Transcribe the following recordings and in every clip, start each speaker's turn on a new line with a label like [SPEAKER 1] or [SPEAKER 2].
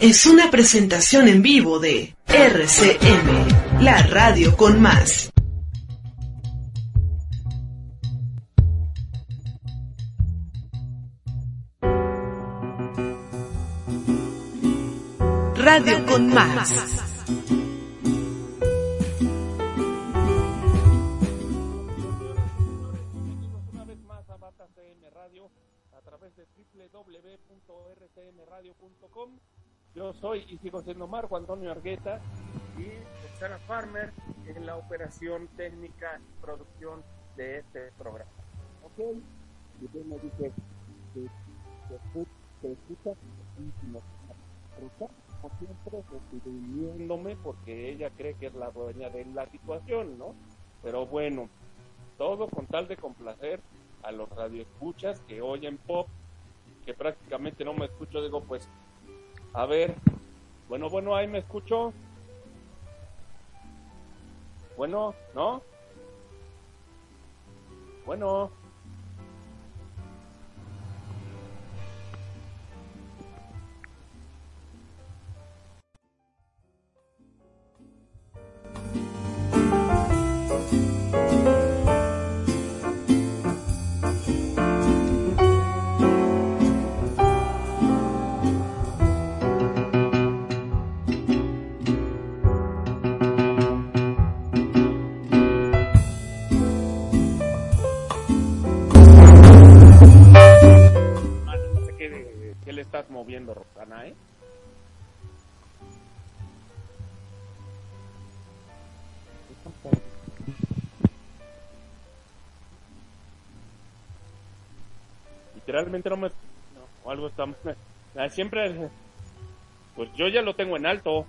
[SPEAKER 1] es una presentación en vivo de RCM, la radio con más. Radio con más.
[SPEAKER 2] Una vez más a Bata CM Radio a través de www.rcmradio.com. Yo soy y sigo siendo Marco Antonio Argueta y Roxana Farmer en la operación técnica y producción de este programa. Ok, y usted me dice que se escucha muchísimo. Como siempre, refiriéndome porque ella cree que es la dueña de la situación, ¿no? Pero bueno, todo con tal de complacer a los radioescuchas que oyen pop, que prácticamente no me escucho, digo, pues, a ver, bueno, bueno, ahí me escucho. Bueno, ¿no? Bueno. Qué, qué le estás moviendo, Rosana, ¿eh? Literalmente no me... no, algo está... Siempre... Pues yo ya lo tengo en alto.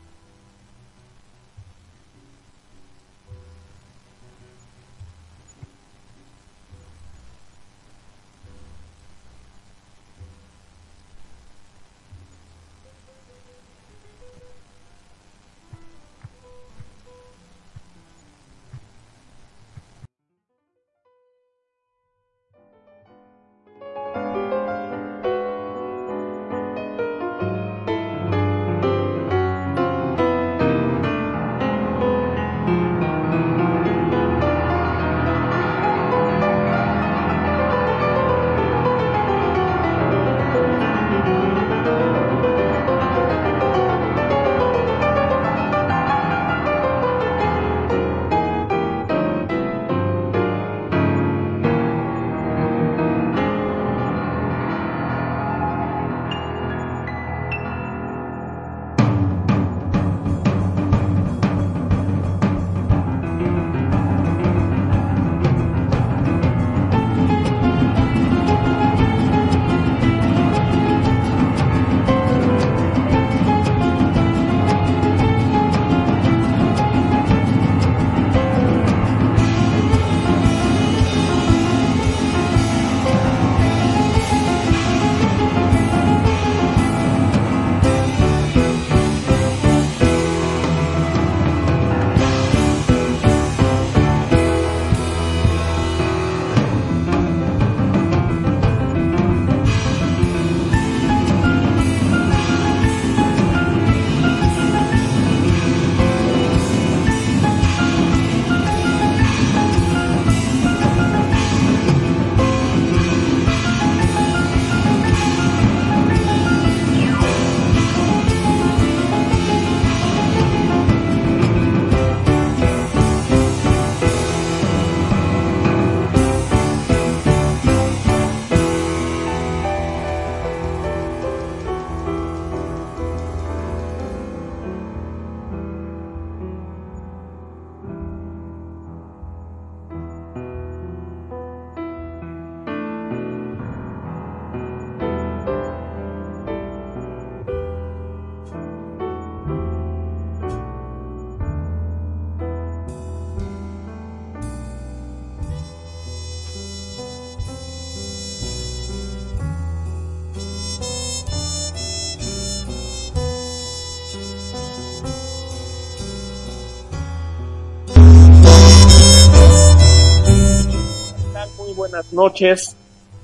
[SPEAKER 2] Buenas noches.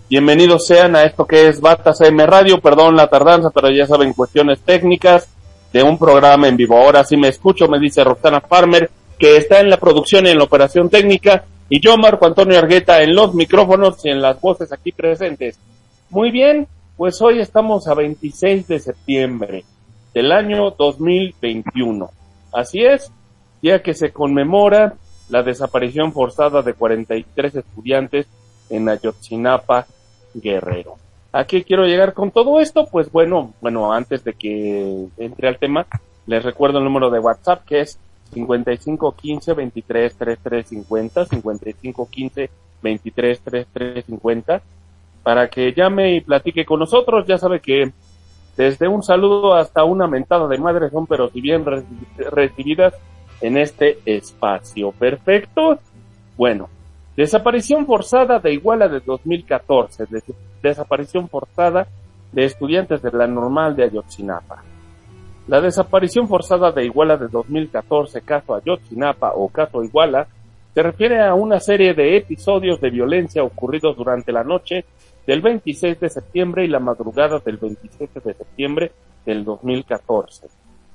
[SPEAKER 2] Bienvenidos sean a esto que es Batas M Radio. Perdón la tardanza, pero ya saben, cuestiones técnicas de un programa en vivo. Ahora sí me escucho, me dice Roxana Farmer, que está en la producción y en la operación técnica, y yo, Marco Antonio Argueta, en los micrófonos y en las voces aquí presentes. Muy bien, pues hoy estamos a 26 de septiembre del año 2021. Así es, día que se conmemora la desaparición forzada de 43 estudiantes en Ayotzinapa, Guerrero. ¿A qué quiero llegar con todo esto? Pues bueno, bueno, antes de que entre al tema, les recuerdo el número de WhatsApp que es 5515 23 33 50, 5515 23 33 50, para que llame y platique con nosotros. Ya sabe que desde un saludo hasta una mentada de madre son, pero si bien recibidas en este espacio. Perfecto. Bueno, desaparición forzada de Iguala de 2014, desaparición forzada de estudiantes de la normal de Ayotzinapa. La desaparición forzada de Iguala de 2014, caso Ayotzinapa o caso Iguala, se refiere a una serie de episodios de violencia ocurridos durante la noche del 26 de septiembre y la madrugada del 27 de septiembre del 2014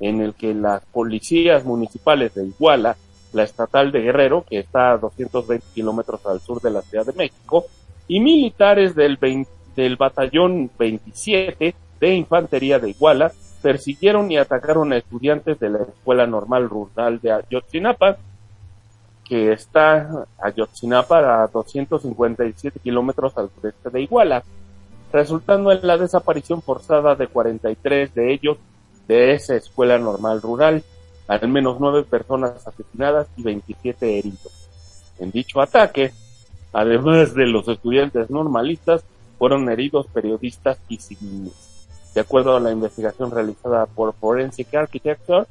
[SPEAKER 2] en el que las policías municipales de Iguala, la estatal de Guerrero, que está a 220 kilómetros al sur de la Ciudad de México, y militares del, del batallón 27 de Infantería de Iguala persiguieron y atacaron a estudiantes de la Escuela Normal Rural de Ayotzinapa, que está Ayotzinapa a 257 kilómetros al sureste de Iguala, resultando en la desaparición forzada de 43 de ellos de esa escuela normal rural, al menos nueve personas asesinadas y 27 heridos. En dicho ataque, además de los estudiantes normalistas, fueron heridos periodistas y civiles. De acuerdo a la investigación realizada por Forensic Architecture,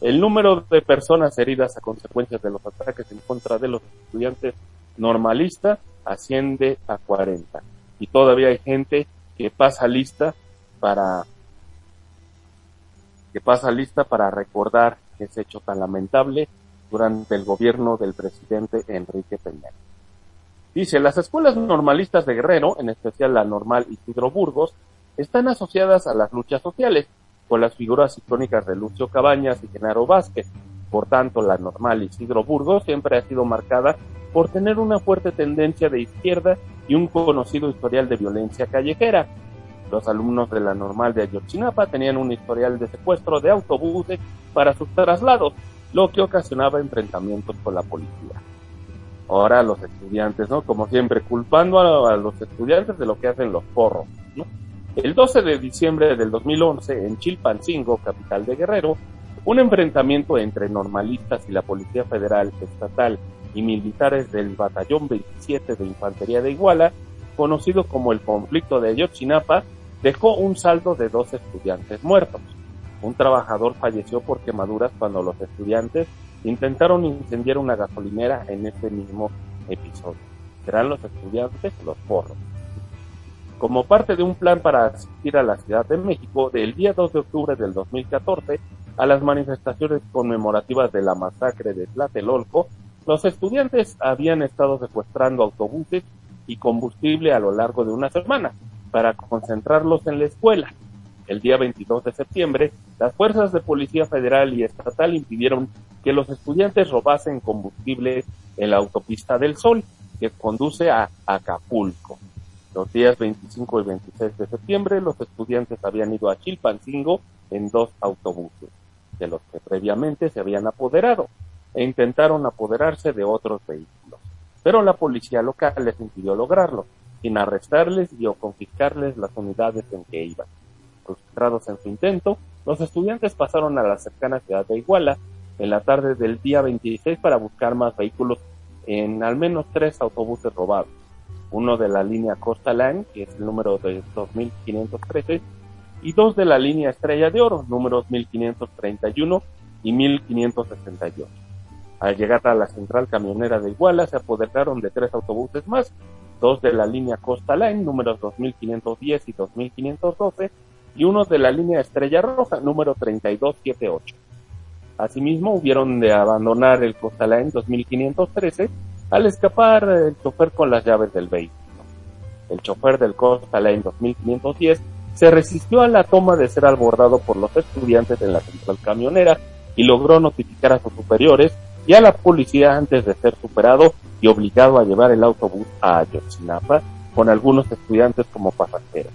[SPEAKER 2] el número de personas heridas a consecuencia de los ataques en contra de los estudiantes normalistas asciende a 40. Y todavía hay gente que pasa lista para que pasa lista para recordar ese hecho tan lamentable durante el gobierno del presidente Enrique Peña. Dice, las escuelas normalistas de Guerrero, en especial la normal Isidro Burgos, están asociadas a las luchas sociales, con las figuras icónicas de Lucio Cabañas y Genaro Vázquez. Por tanto, la normal Isidro Burgos siempre ha sido marcada por tener una fuerte tendencia de izquierda y un conocido historial de violencia callejera, los alumnos de la normal de Ayotzinapa tenían un historial de secuestro de autobuses para sus traslados, lo que ocasionaba enfrentamientos con la policía. Ahora los estudiantes, ¿no? Como siempre, culpando a, los estudiantes de lo que hacen los porros, ¿no? El 12 de diciembre del 2011, en Chilpancingo, capital de Guerrero, un enfrentamiento entre normalistas y la Policía Federal, Estatal y militares del Batallón 27 de Infantería de Iguala, conocido como el conflicto de Ayotzinapa, dejó un saldo de dos estudiantes muertos. Un trabajador falleció por quemaduras cuando los estudiantes intentaron incendiar una gasolinera en este mismo episodio. Serán los estudiantes los porros. Como parte de un plan para asistir a la Ciudad de México, del día 2 de octubre del 2014 a las manifestaciones conmemorativas de la masacre de Tlatelolco, los estudiantes habían estado secuestrando autobuses y combustible a lo largo de una semana, para concentrarlos en la escuela. El día 22 de septiembre, las fuerzas de Policía Federal y Estatal impidieron que los estudiantes robasen combustible en la autopista del Sol, que conduce a Acapulco. Los días 25 y 26 de septiembre, los estudiantes habían ido a Chilpancingo en dos autobuses, de los que previamente se habían apoderado, e intentaron apoderarse de otros vehículos. Pero la policía local les impidió lograrlo, sin arrestarles y o confiscarles las unidades en que iban. Frustrados en su intento, los estudiantes pasaron a la cercana ciudad de Iguala en la tarde del día 26 para buscar más vehículos en al menos tres autobuses robados. Uno de la línea Costa Line, que es el número de 2513, y dos de la línea Estrella de Oro, números 1531 y 1568. Al llegar a la central camionera de Iguala se apoderaron de tres autobuses más dos de la línea Costa Line, números 2510 y 2512, y uno de la línea Estrella Roja, número 3278. Asimismo, hubieron de abandonar el Costa Line 2513 Al escapar el chofer con las llaves del vehículo. El chofer del Costa Lane 2510 se resistió a la toma de ser abordado por los estudiantes en la central camionera y logró notificar a sus superiores y a la policía antes de ser superado y obligado a llevar el autobús a Ayotzinapa con algunos estudiantes como pasajeros.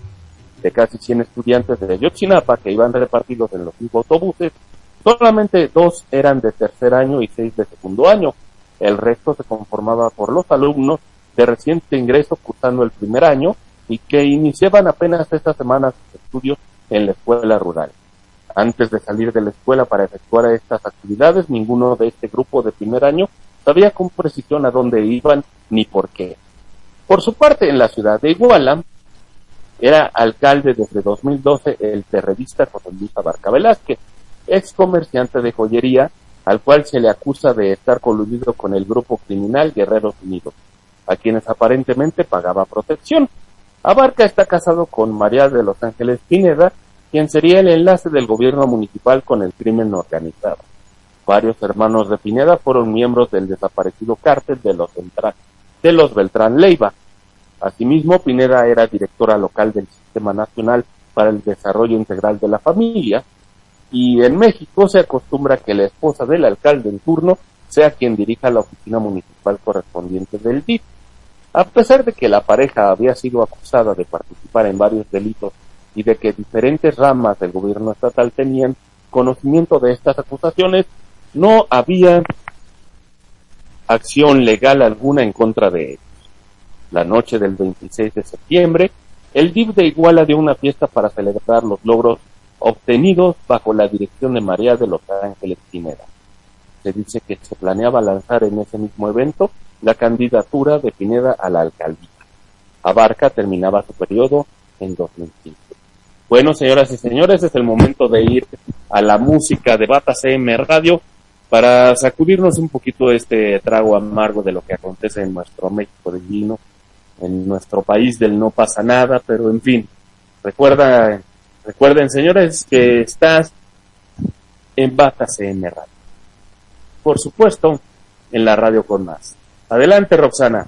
[SPEAKER 2] De casi 100 estudiantes de Ayotzinapa que iban repartidos en los cinco autobuses, solamente dos eran de tercer año y seis de segundo año. El resto se conformaba por los alumnos de reciente ingreso cursando el primer año y que iniciaban apenas estas semanas de estudios en la escuela rural. Antes de salir de la escuela para efectuar estas actividades, ninguno de este grupo de primer año sabía con precisión a dónde iban ni por qué. Por su parte, en la ciudad de Iguala, era alcalde desde 2012 el terrorista José Luis Abarca Velázquez, ex comerciante de joyería, al cual se le acusa de estar coludido con el grupo criminal Guerreros Unidos, a quienes aparentemente pagaba protección. Abarca está casado con María de Los Ángeles Pineda, quien sería el enlace del gobierno municipal con el crimen organizado. Varios hermanos de Pineda fueron miembros del desaparecido cártel de los, Beltrán, de los Beltrán Leiva. Asimismo, Pineda era directora local del Sistema Nacional para el Desarrollo Integral de la Familia, y en México se acostumbra que la esposa del alcalde en turno sea quien dirija la oficina municipal correspondiente del DIF. A pesar de que la pareja había sido acusada de participar en varios delitos y de que diferentes ramas del gobierno estatal tenían conocimiento de estas acusaciones, no había acción legal alguna en contra de ellos. La noche del 26 de septiembre, el DIF de Iguala dio una fiesta para celebrar los logros obtenidos bajo la dirección de María de los Ángeles Pineda. Se dice que se planeaba lanzar en ese mismo evento la candidatura de Pineda a la alcaldía. Abarca terminaba su periodo en 2015. Bueno, señoras y señores, es el momento de ir a la música de Bata CM Radio para sacudirnos un poquito este trago amargo de lo que acontece en nuestro México de vino, en nuestro país del no pasa nada, pero en fin, recuerda, recuerden señores que estás en Bata CM Radio. Por supuesto, en la radio con más. Adelante, Roxana.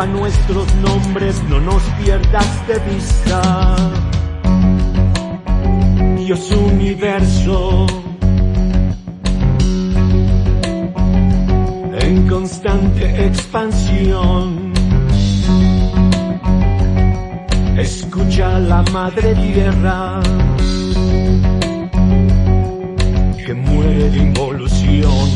[SPEAKER 3] perpetúa nuestros nombres, no nos pierdas de vista. Dios universo, en constante expansión. Escucha la madre tierra que muere de involución.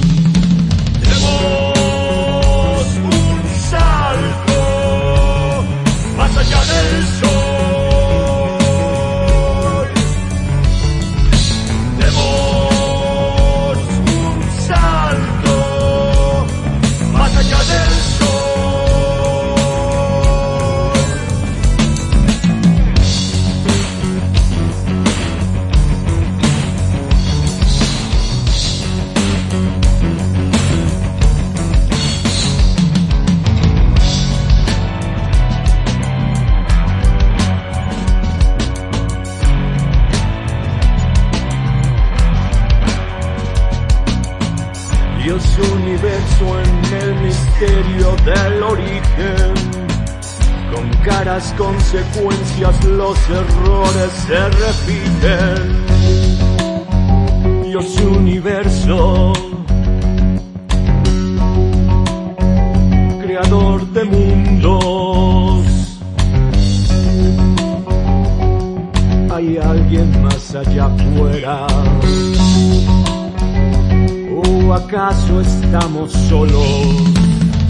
[SPEAKER 3] claras consecuencias, los errores se repiten. Dios universo, creador de mundos, hay alguien más allá afuera. ¿O acaso estamos solos?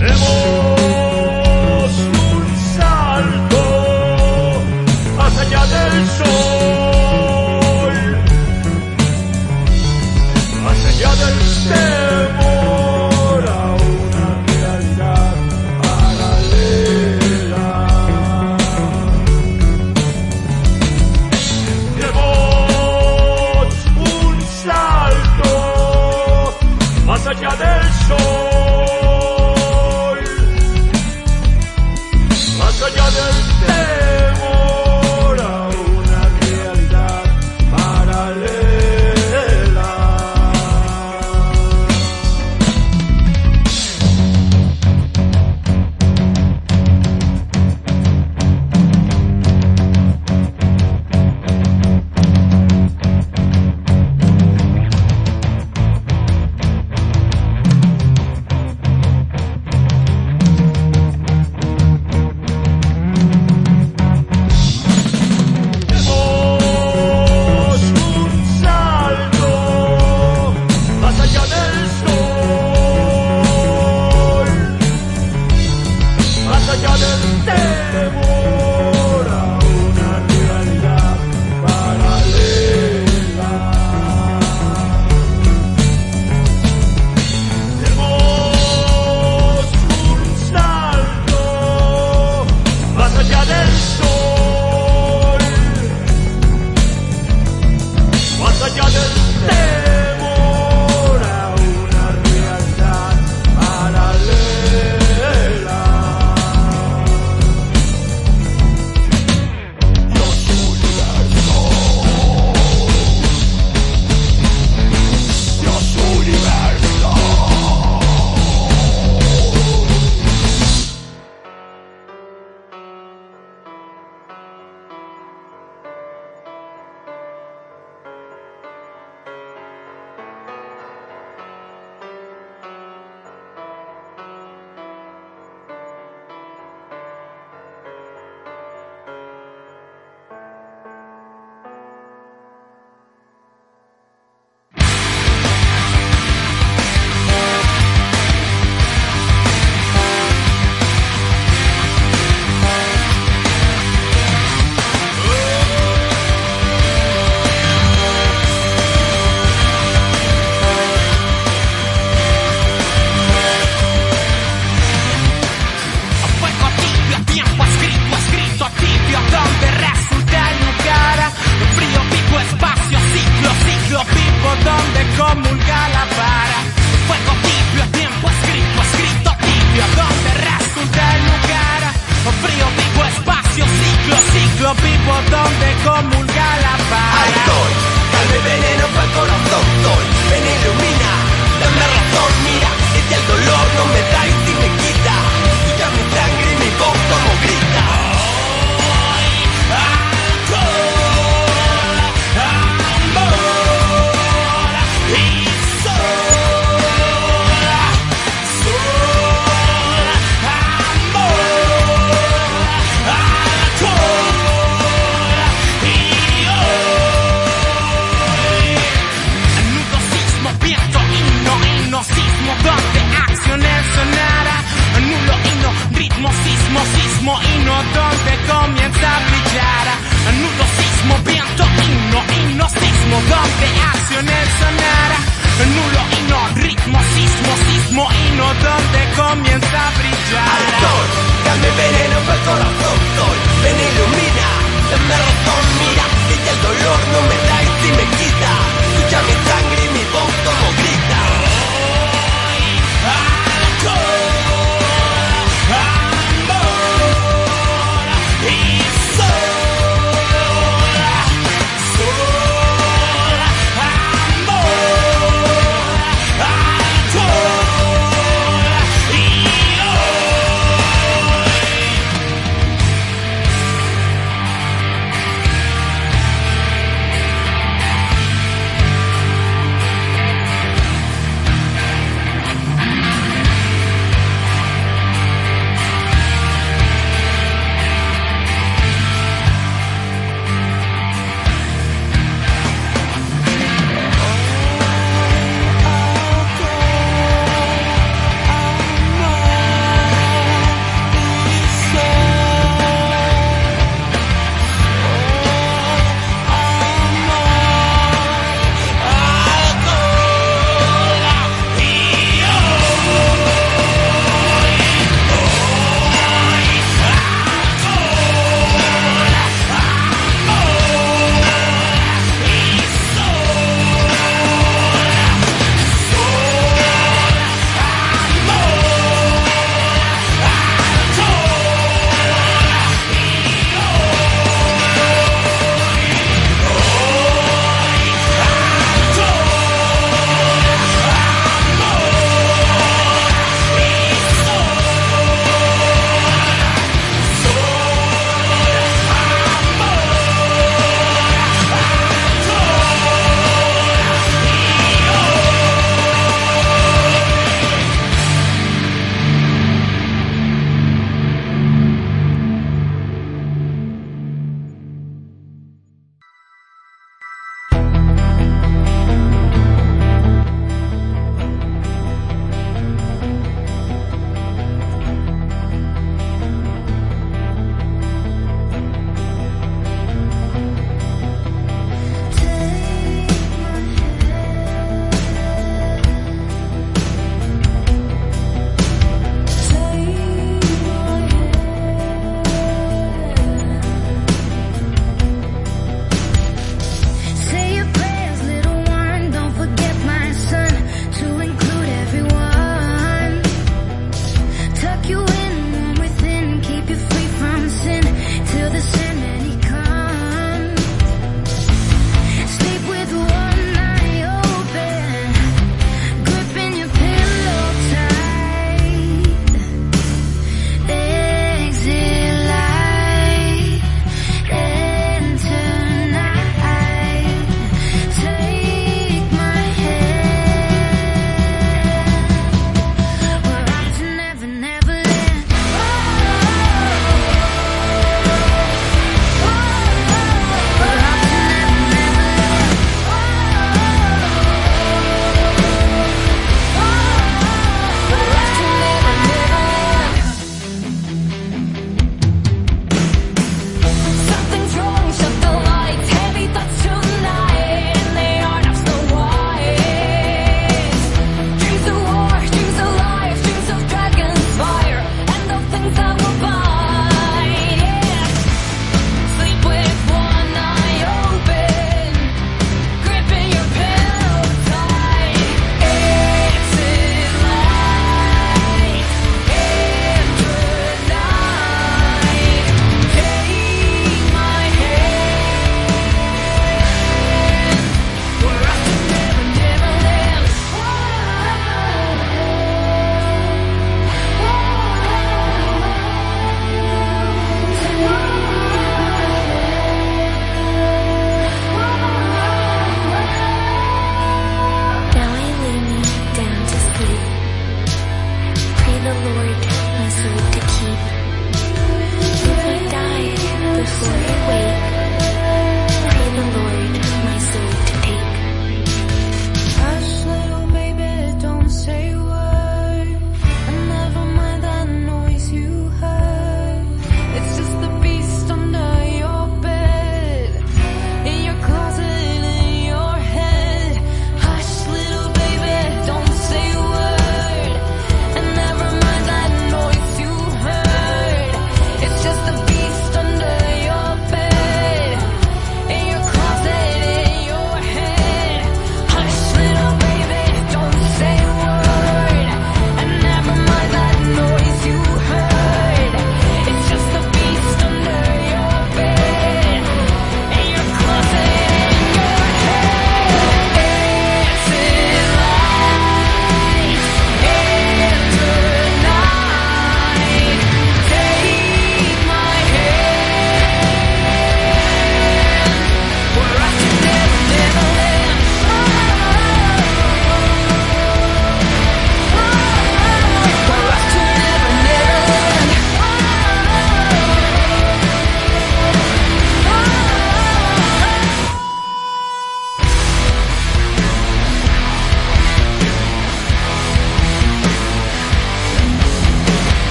[SPEAKER 3] ¡Hemos! Salto más allá del sol, más allá del temor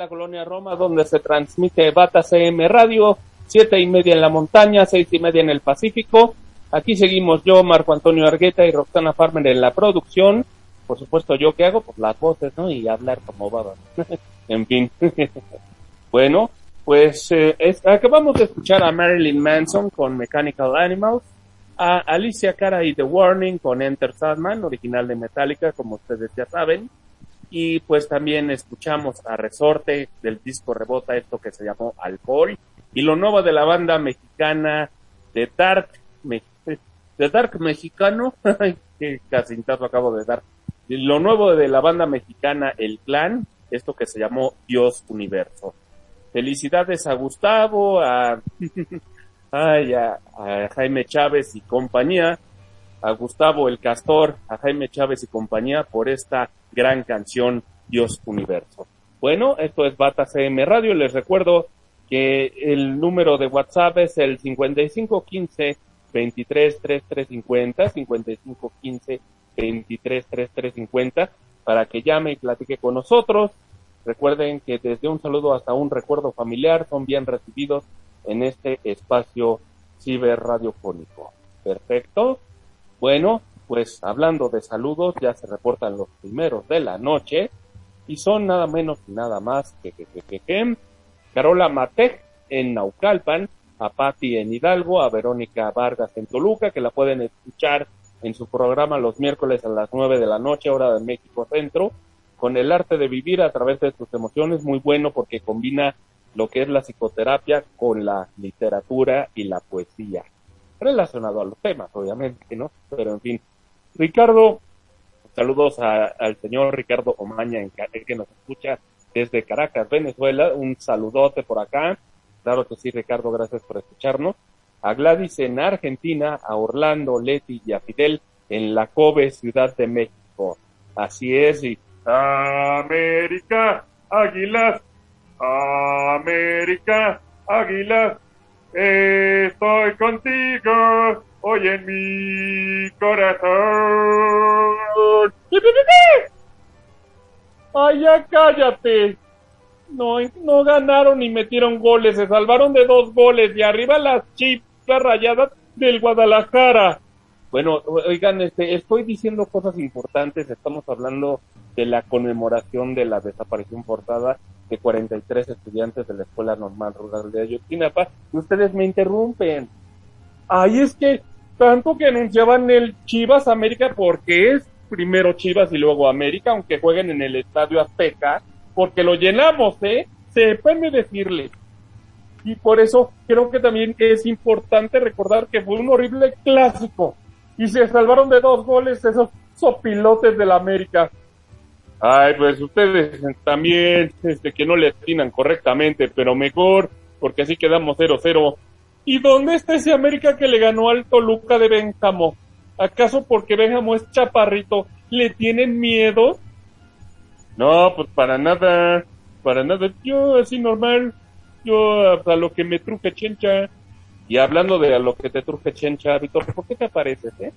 [SPEAKER 4] la
[SPEAKER 2] colonia Roma, donde se transmite Bata CM Radio, siete y media en la montaña, seis y media en el Pacífico. Aquí seguimos yo, Marco Antonio Argueta y Roxana Farmer en la producción. Por supuesto, yo que hago, pues las voces, ¿no? Y hablar como baba. en fin. bueno, pues eh, es- acabamos de escuchar a Marilyn Manson con Mechanical Animals, a Alicia Cara y The Warning con Enter Sandman, original de Metallica, como ustedes ya saben. Y pues también escuchamos a Resorte del disco Rebota, esto que se llamó Alcohol. Y lo nuevo de la banda mexicana de Dark, Me- de Dark Mexicano, qué casintazo acabo de dar. Lo nuevo de la banda mexicana El Clan, esto que se llamó Dios Universo. Felicidades a Gustavo, a, ay, a Jaime Chávez y compañía, a Gustavo el Castor, a Jaime Chávez y compañía por esta gran canción Dios Universo. Bueno, esto es Bata CM Radio. Les recuerdo que el número de WhatsApp es el 5515 233350, 5515 233350, para que llame y platique con nosotros. Recuerden que desde un saludo hasta un recuerdo familiar son bien recibidos en este espacio ciberradiofónico. Perfecto. Bueno, pues hablando de saludos, ya se reportan los primeros de la noche y son nada menos y nada más que, que, que, que, que Carola Matej en Naucalpan, a Patti en Hidalgo, a Verónica Vargas en Toluca, que la pueden escuchar en su programa los miércoles a las 9 de la noche, hora de México Centro, con el arte de vivir a través de sus emociones, muy bueno porque combina lo que es la psicoterapia con la literatura y la poesía, relacionado a los temas, obviamente, ¿no? Pero en fin, Ricardo, saludos a- al señor Ricardo Omaña en, que nos escucha desde Caracas, Venezuela, un saludote por acá, claro que sí, Ricardo, gracias por escucharnos, a Gladys en Argentina, a Orlando, Leti y a Fidel en la Kobe, Ciudad de México. Así es, y América, Águilas, América, Águilas, estoy contigo hoy en mi corazón. ¡Ay, ya cállate! No, no ganaron ni metieron goles, se salvaron de dos goles y arriba las chivas rayadas del Guadalajara. Bueno, oigan, este, estoy diciendo cosas importantes, estamos hablando de la conmemoración de la desaparición forzada de 43 estudiantes de la Escuela Normal Rural de Ayotzinapa, y ustedes me interrumpen. Ahí es que tanto que anunciaban el Chivas América porque es primero Chivas y luego América, aunque jueguen en el Estadio Azteca, porque lo llenamos, ¿eh? Sépanme decirle. Y por eso creo que también es importante recordar que fue un horrible clásico. Y se salvaron de dos goles esos sopilotes del América. Ay, pues ustedes también, este, que no le atinan correctamente, pero mejor, porque así quedamos 0-0. ¿Y dónde está ese América que le ganó al Toluca de Benjamo? ¿Acaso porque Benjamo es chaparrito, le tienen miedo? No, pues para nada, para nada. Yo así normal, yo a lo que me truje chencha. Y hablando de a lo que te truje chencha, Víctor, ¿por qué te apareces, eh?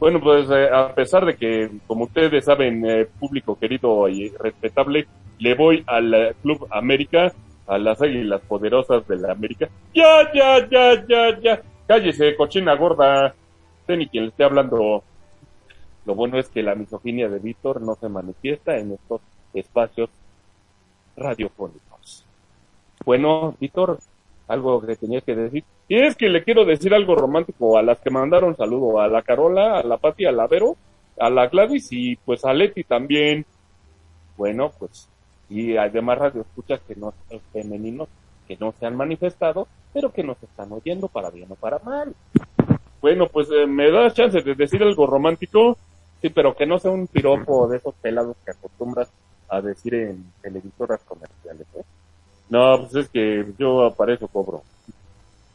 [SPEAKER 2] Bueno, pues eh, a pesar de que, como ustedes saben, eh, público querido y respetable, le voy al eh, Club América, a las Águilas Poderosas de la América. Ya, ya, ya, ya, ya. Cállese, cochina gorda. Usted ni quien le esté hablando. Lo bueno es que la misoginia de Víctor no se manifiesta en estos espacios radiofónicos. Bueno, Víctor, algo que tenías que decir. Y es que le quiero decir algo romántico a las que mandaron saludo, a la Carola, a la Pati, a la Vero, a la Gladys y pues a Leti también. Bueno, pues, y además radio escuchas que no femeninos que no se han manifestado, pero que nos están oyendo para bien o para mal. Bueno, pues eh, me da chance de decir algo romántico, sí, pero que no sea un piropo de esos pelados que acostumbras a decir en televisoras comerciales, ¿eh? No, pues es que yo para cobro.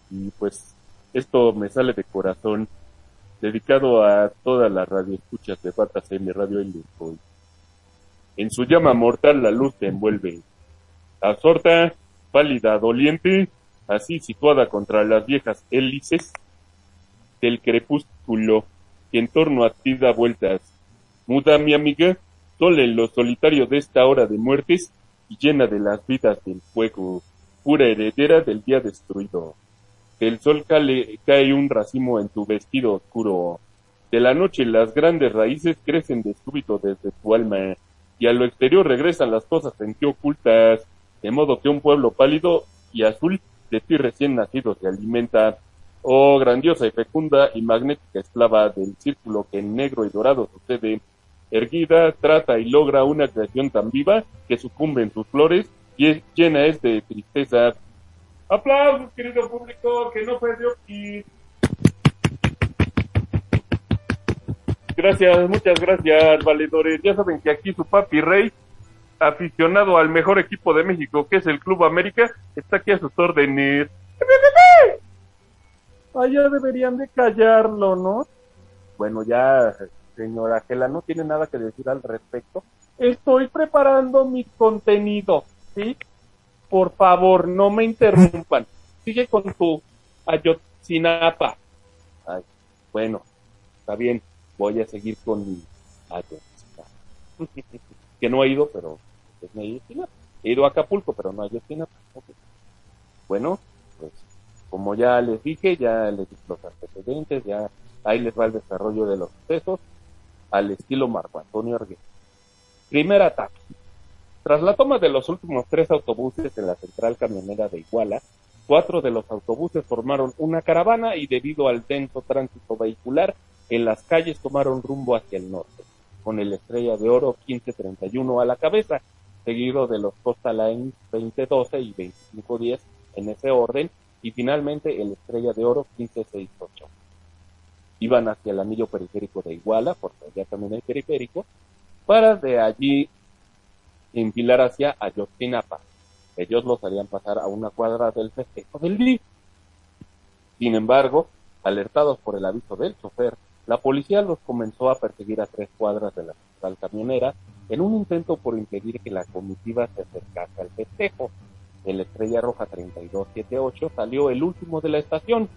[SPEAKER 2] Y pues esto me sale de corazón, dedicado a todas las radioescuchas de Patas en Radio Iluscoy. En su llama mortal la luz te envuelve. Absorta, pálida, doliente, así situada contra las viejas hélices del crepúsculo que en torno a ti da vueltas. Muda, mi amiga, Sol en lo solitario de esta hora de muertes y llena de las vidas del fuego, pura heredera del día destruido. Del sol cale- cae un racimo en tu vestido oscuro. De la noche las grandes raíces crecen de súbito desde tu alma, y a lo exterior regresan las cosas en ti ocultas, de modo que un pueblo pálido y azul de ti recién nacido se alimenta. Oh grandiosa y fecunda y magnética esclava del círculo que en negro y dorado sucede, erguida, trata y logra una creación tan viva que sucumbe en sus flores y es, llena es de tristeza. Aplausos, querido público, que no fue de aquí. Gracias, muchas gracias, valedores. Ya saben que aquí su papi Rey, aficionado al mejor equipo de México, que es el Club América, está aquí a sus órdenes. Allá deberían de callarlo, ¿no? Bueno, ya, señora Gela, no tiene nada que decir al respecto. Estoy preparando mi contenido, ¿sí? Por favor, no me interrumpan. Sigue con tu Ayotzinapa. Ay, bueno, está bien. Voy a seguir con mi Ayotzinapa. que no he ido, pero es mi Ayotzinapa. He ido a Acapulco, pero no a Ayotzinapa. Bueno, pues como ya les dije, ya les di los antecedentes, ya ahí les va el desarrollo de los sucesos al estilo Marco Antonio Arguez. Primer ataque. Tras la toma de los últimos tres autobuses en la central camionera de Iguala, cuatro de los autobuses formaron una caravana y debido al denso tránsito vehicular, en las calles tomaron rumbo hacia el norte, con el Estrella de Oro 1531 a la cabeza, seguido de los Costa Line 2012 y 2510 en ese orden, y finalmente el Estrella de Oro 1568. Iban hacia el anillo periférico de Iguala, porque allá también hay periférico, para de allí enfilar hacia Ayotzinapa. Ellos los harían pasar a una cuadra del festejo del día. Sin embargo, alertados por el aviso del chofer, la policía los comenzó a perseguir a tres cuadras de la central camionera en un intento por impedir que la comitiva se acercase al festejo. El Estrella Roja 3278 salió el último de la estación,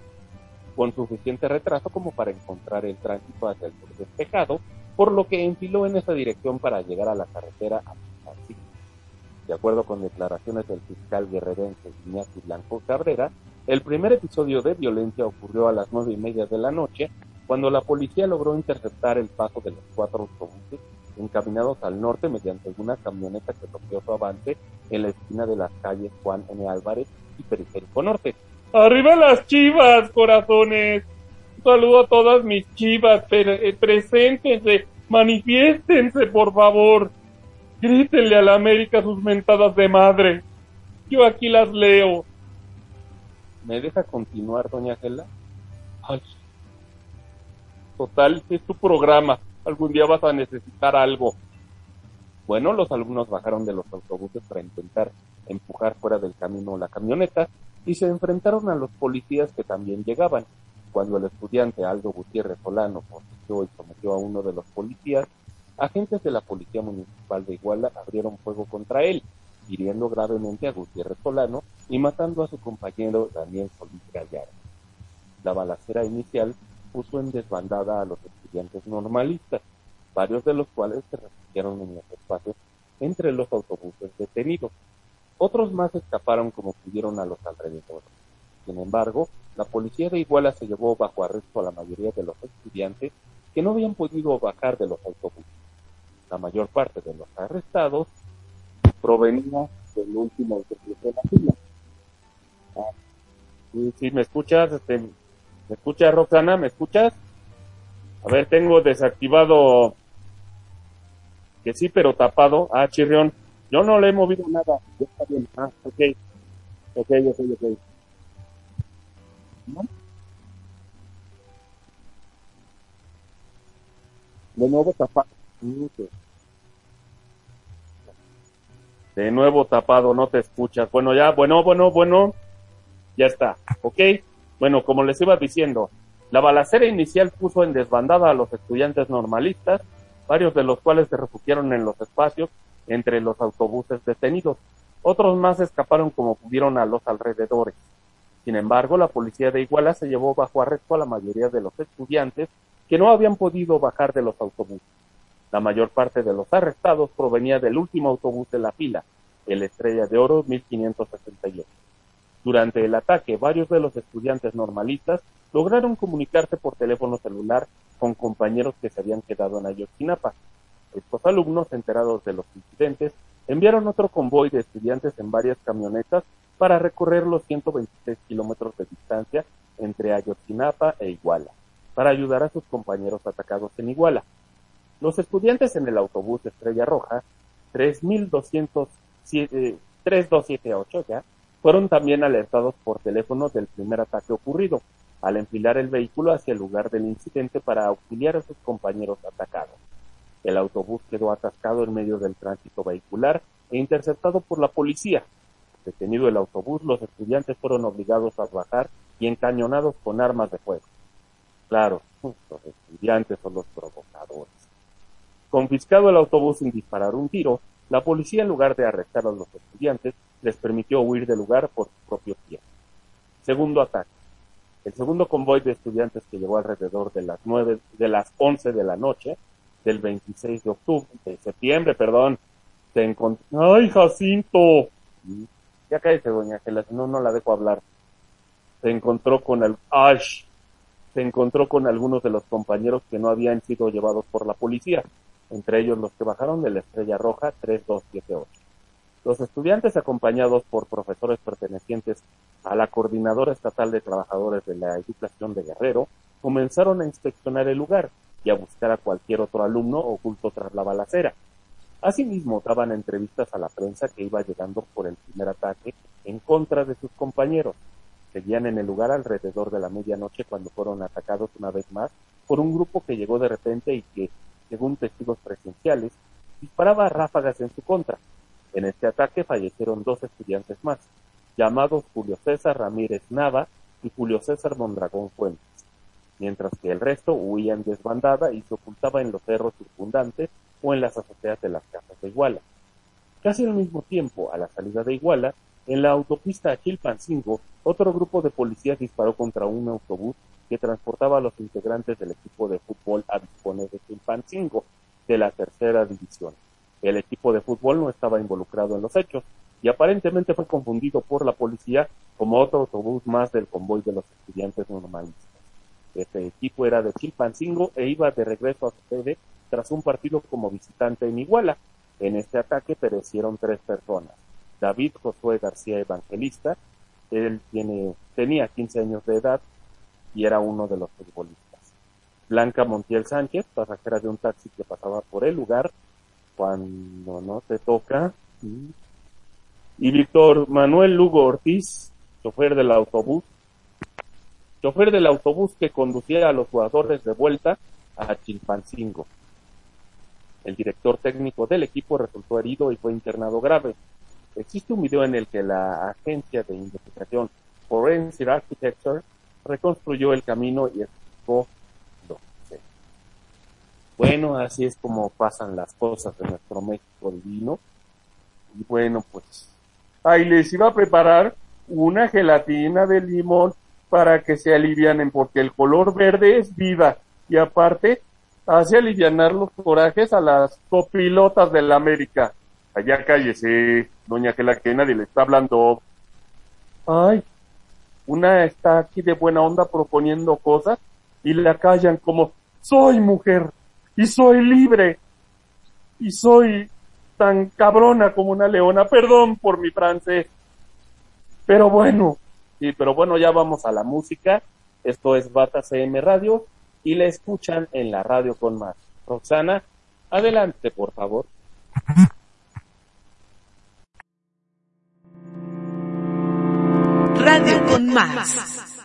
[SPEAKER 2] con suficiente retraso como para encontrar el tránsito hacia el sur despejado, por lo que enfiló en esa dirección para llegar a la carretera a Francisco. De acuerdo con declaraciones del fiscal guerrerense Iñaki Blanco Cabrera, el primer episodio de violencia ocurrió a las nueve y media de la noche, cuando la policía logró interceptar el paso de los cuatro autobuses encaminados al norte mediante una camioneta que bloqueó su avance en la esquina de las calles Juan N. Álvarez y Periférico Norte. ¡Arriba las chivas, corazones! Un saludo a todas mis chivas, pre- eh, preséntense, manifiéstense, por favor. Grítenle a la América sus mentadas de madre. Yo aquí las leo. ¿Me deja continuar, doña Gela? Ay. Total, es tu programa. Algún día vas a necesitar algo. Bueno, los alumnos bajaron de los autobuses para intentar empujar fuera del camino la camioneta y se enfrentaron a los policías que también llegaban. Cuando el estudiante Aldo Gutiérrez Solano poseyó y sometió a uno de los policías, agentes de la Policía Municipal de Iguala abrieron fuego contra él, hiriendo gravemente a Gutiérrez Solano y matando a su compañero Daniel Solís Gallardo. La balacera inicial puso en desbandada a los estudiantes normalistas, varios de los cuales se refugiaron en los espacios entre los autobuses detenidos. Otros más escaparon como pudieron a los alrededores. Sin embargo, la policía de Iguala se llevó bajo arresto a la mayoría de los estudiantes que no habían podido bajar de los autobuses. La mayor parte de los arrestados provenía del último autobús de la fila. Ah, sí, sí, ¿me escuchas? Este, ¿Me escuchas, Roxana? ¿Me escuchas? A ver, tengo desactivado que sí, pero tapado. Ah, chirrión. Yo no le he movido nada. Ya está bien. Ah, ok. Ok, ok, ok. ¿No? De nuevo tapado. De nuevo tapado, no te escuchas. Bueno, ya, bueno, bueno, bueno. Ya está. Ok. Bueno, como les iba diciendo, la balacera inicial puso en desbandada a los estudiantes normalistas, varios de los cuales se refugiaron en los espacios entre los autobuses detenidos. Otros más escaparon como pudieron a los alrededores. Sin embargo, la policía de Iguala se llevó bajo arresto a la mayoría de los estudiantes que no habían podido bajar de los autobuses. La mayor parte de los arrestados provenía del último autobús de la fila, el Estrella de Oro 1568. Durante el ataque, varios de los estudiantes normalistas lograron comunicarse por teléfono celular con compañeros que se habían quedado en Ayotzinapa. Estos alumnos, enterados de los incidentes, enviaron otro convoy de estudiantes en varias camionetas para recorrer los 126 kilómetros de distancia entre Ayotzinapa e Iguala, para ayudar a sus compañeros atacados en Iguala. Los estudiantes en el autobús Estrella Roja, 3278 ya, fueron también alertados por teléfono del primer ataque ocurrido, al enfilar el vehículo hacia el lugar del incidente para auxiliar a sus compañeros atacados. El autobús quedó atascado en medio del tránsito vehicular e interceptado por la policía. Detenido el autobús, los estudiantes fueron obligados a bajar y encañonados con armas de fuego. Claro, los estudiantes son los provocadores. Confiscado el autobús sin disparar un tiro, la policía en lugar de arrestar a los estudiantes les permitió huir del lugar por su propio pie. Segundo ataque. El segundo convoy de estudiantes que llegó alrededor de las nueve, de las once de la noche del 26 de octubre, de septiembre, perdón, se encontró, ¡ay, Jacinto! Ya cállate, doña Gela, no, no la dejo hablar. Se encontró con el, ¡ay! Se encontró con algunos de los compañeros que no habían sido llevados por la policía, entre ellos los que bajaron de la Estrella Roja 3278. Los estudiantes acompañados por profesores pertenecientes a la Coordinadora Estatal de Trabajadores de la Educación de Guerrero comenzaron a inspeccionar el lugar y a buscar a cualquier otro alumno oculto tras la balacera. Asimismo, daban entrevistas a la prensa que iba llegando por el primer ataque en contra de sus compañeros. Seguían en el lugar alrededor de la medianoche cuando fueron atacados una vez más por un grupo que llegó de repente y que, según testigos presenciales, disparaba ráfagas en su contra. En este ataque fallecieron dos estudiantes más, llamados Julio César Ramírez Nava y Julio César Mondragón Fuentes, mientras que el resto huían desbandada y se ocultaba en los cerros circundantes o en las azoteas de las casas de Iguala. Casi al mismo tiempo, a la salida de Iguala, en la autopista Chilpancingo, otro grupo de policías disparó contra un autobús que transportaba a los integrantes del equipo de fútbol Avispones de Chilpancingo, de la tercera división. El equipo de fútbol no estaba involucrado en los hechos y aparentemente fue confundido por la policía como otro autobús más del convoy de los estudiantes normalistas. Este equipo era de Chilpancingo e iba de regreso a su sede tras un partido como visitante en Iguala. En este ataque perecieron tres personas. David Josué García Evangelista, él tiene, tenía 15 años de edad y era uno de los futbolistas. Blanca Montiel Sánchez, pasajera de un taxi que pasaba por el lugar, cuando no te toca. Y Víctor Manuel Lugo Ortiz, chofer del autobús, chofer del autobús que conducía a los jugadores de vuelta a Chilpancingo. El director técnico del equipo resultó herido y fue internado grave. Existe un video en el que la agencia de investigación Forensic Architecture reconstruyó el camino y explicó bueno, así es como pasan las cosas en nuestro México divino. Y bueno, pues ahí les iba a preparar una gelatina de limón para que se alivianen, porque el color verde es vida y aparte hace alivianar los corajes a las copilotas de la América. Allá cállese, doña Gela, que nadie le está hablando. Ay, una está aquí de buena onda proponiendo cosas y la callan como, soy mujer, y soy libre y soy tan cabrona como una leona. Perdón por mi francés. Pero bueno, sí, pero bueno, ya vamos a la música. Esto es Bata CM Radio y la escuchan en la radio con más. Roxana, adelante, por favor.
[SPEAKER 5] Radio con más.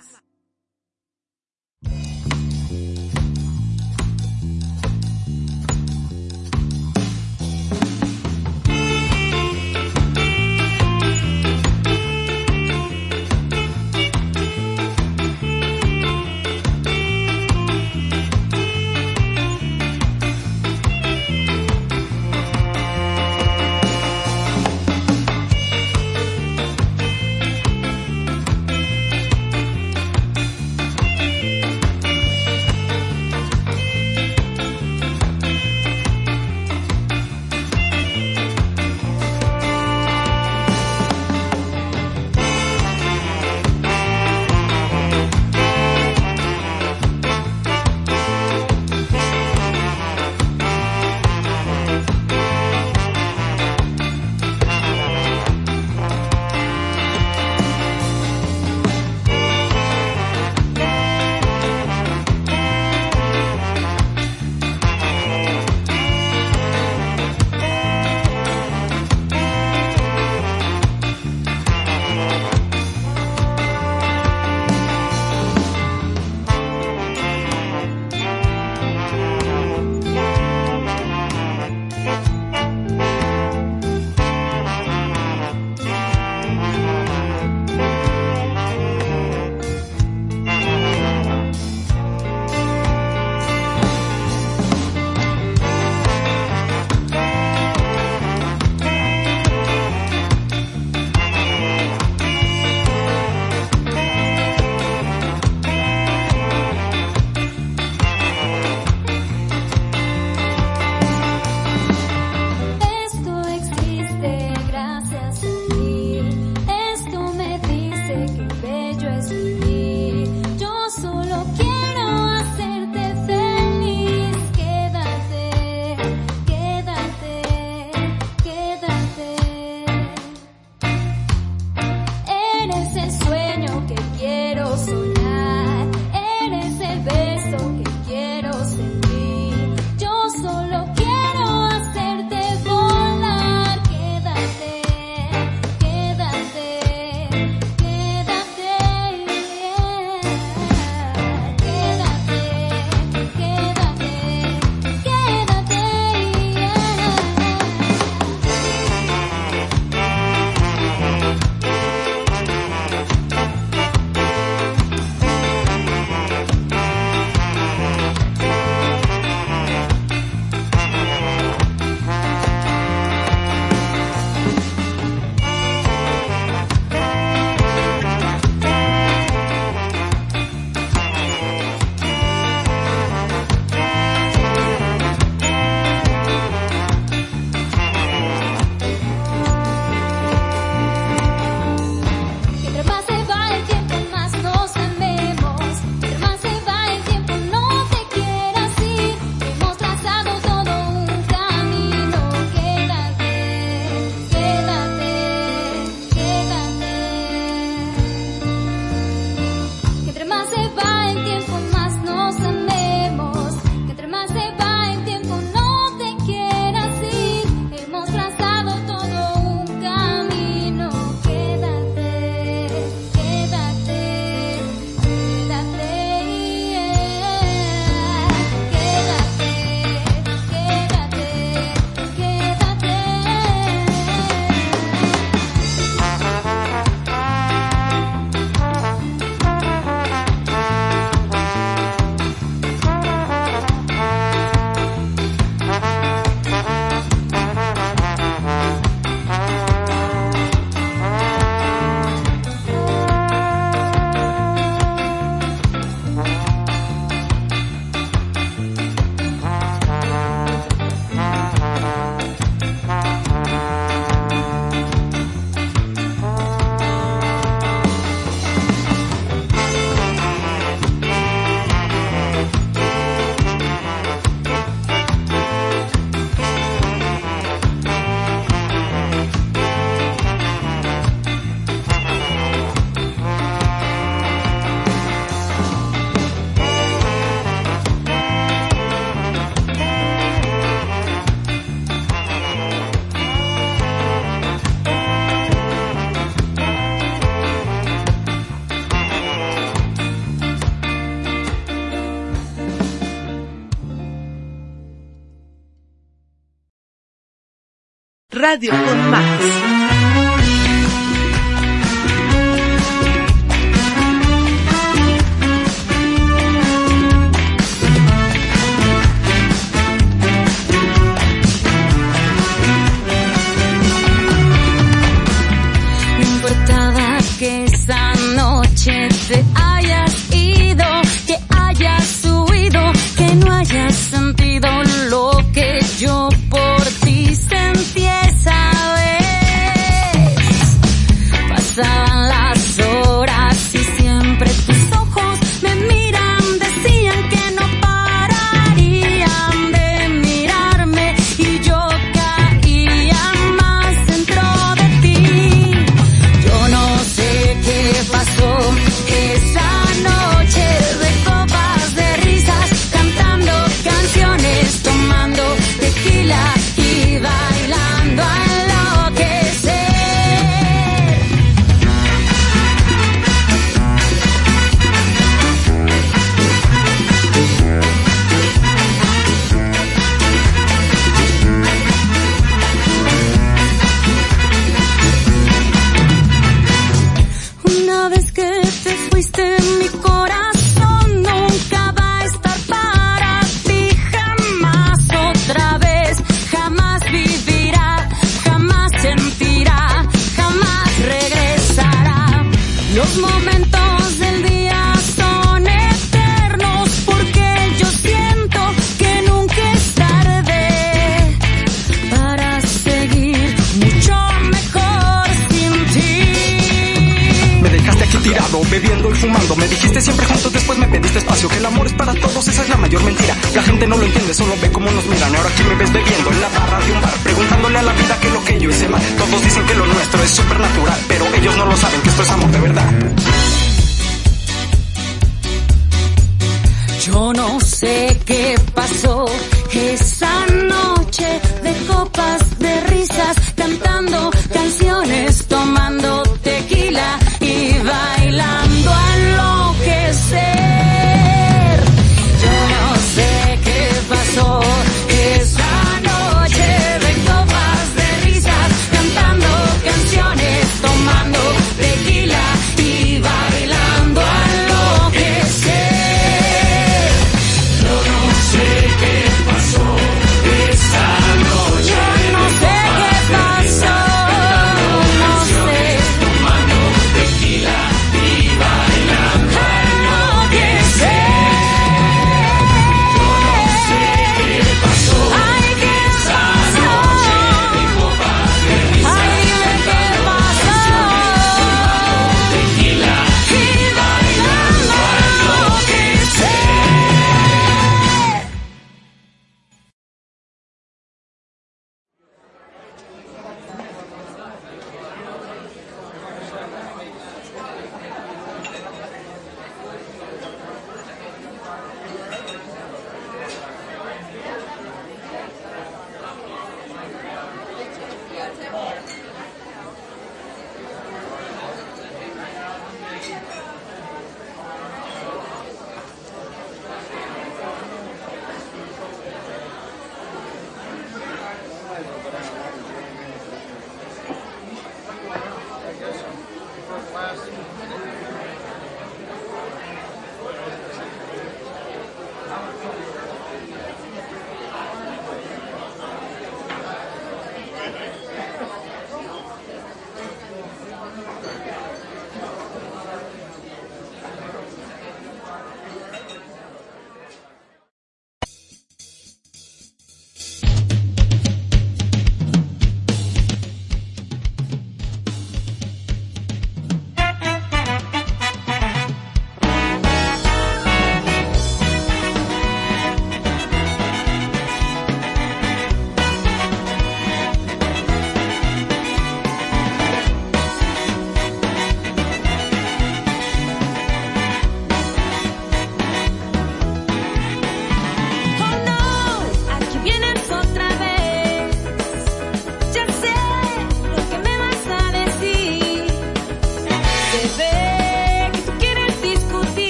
[SPEAKER 6] Radio con Max.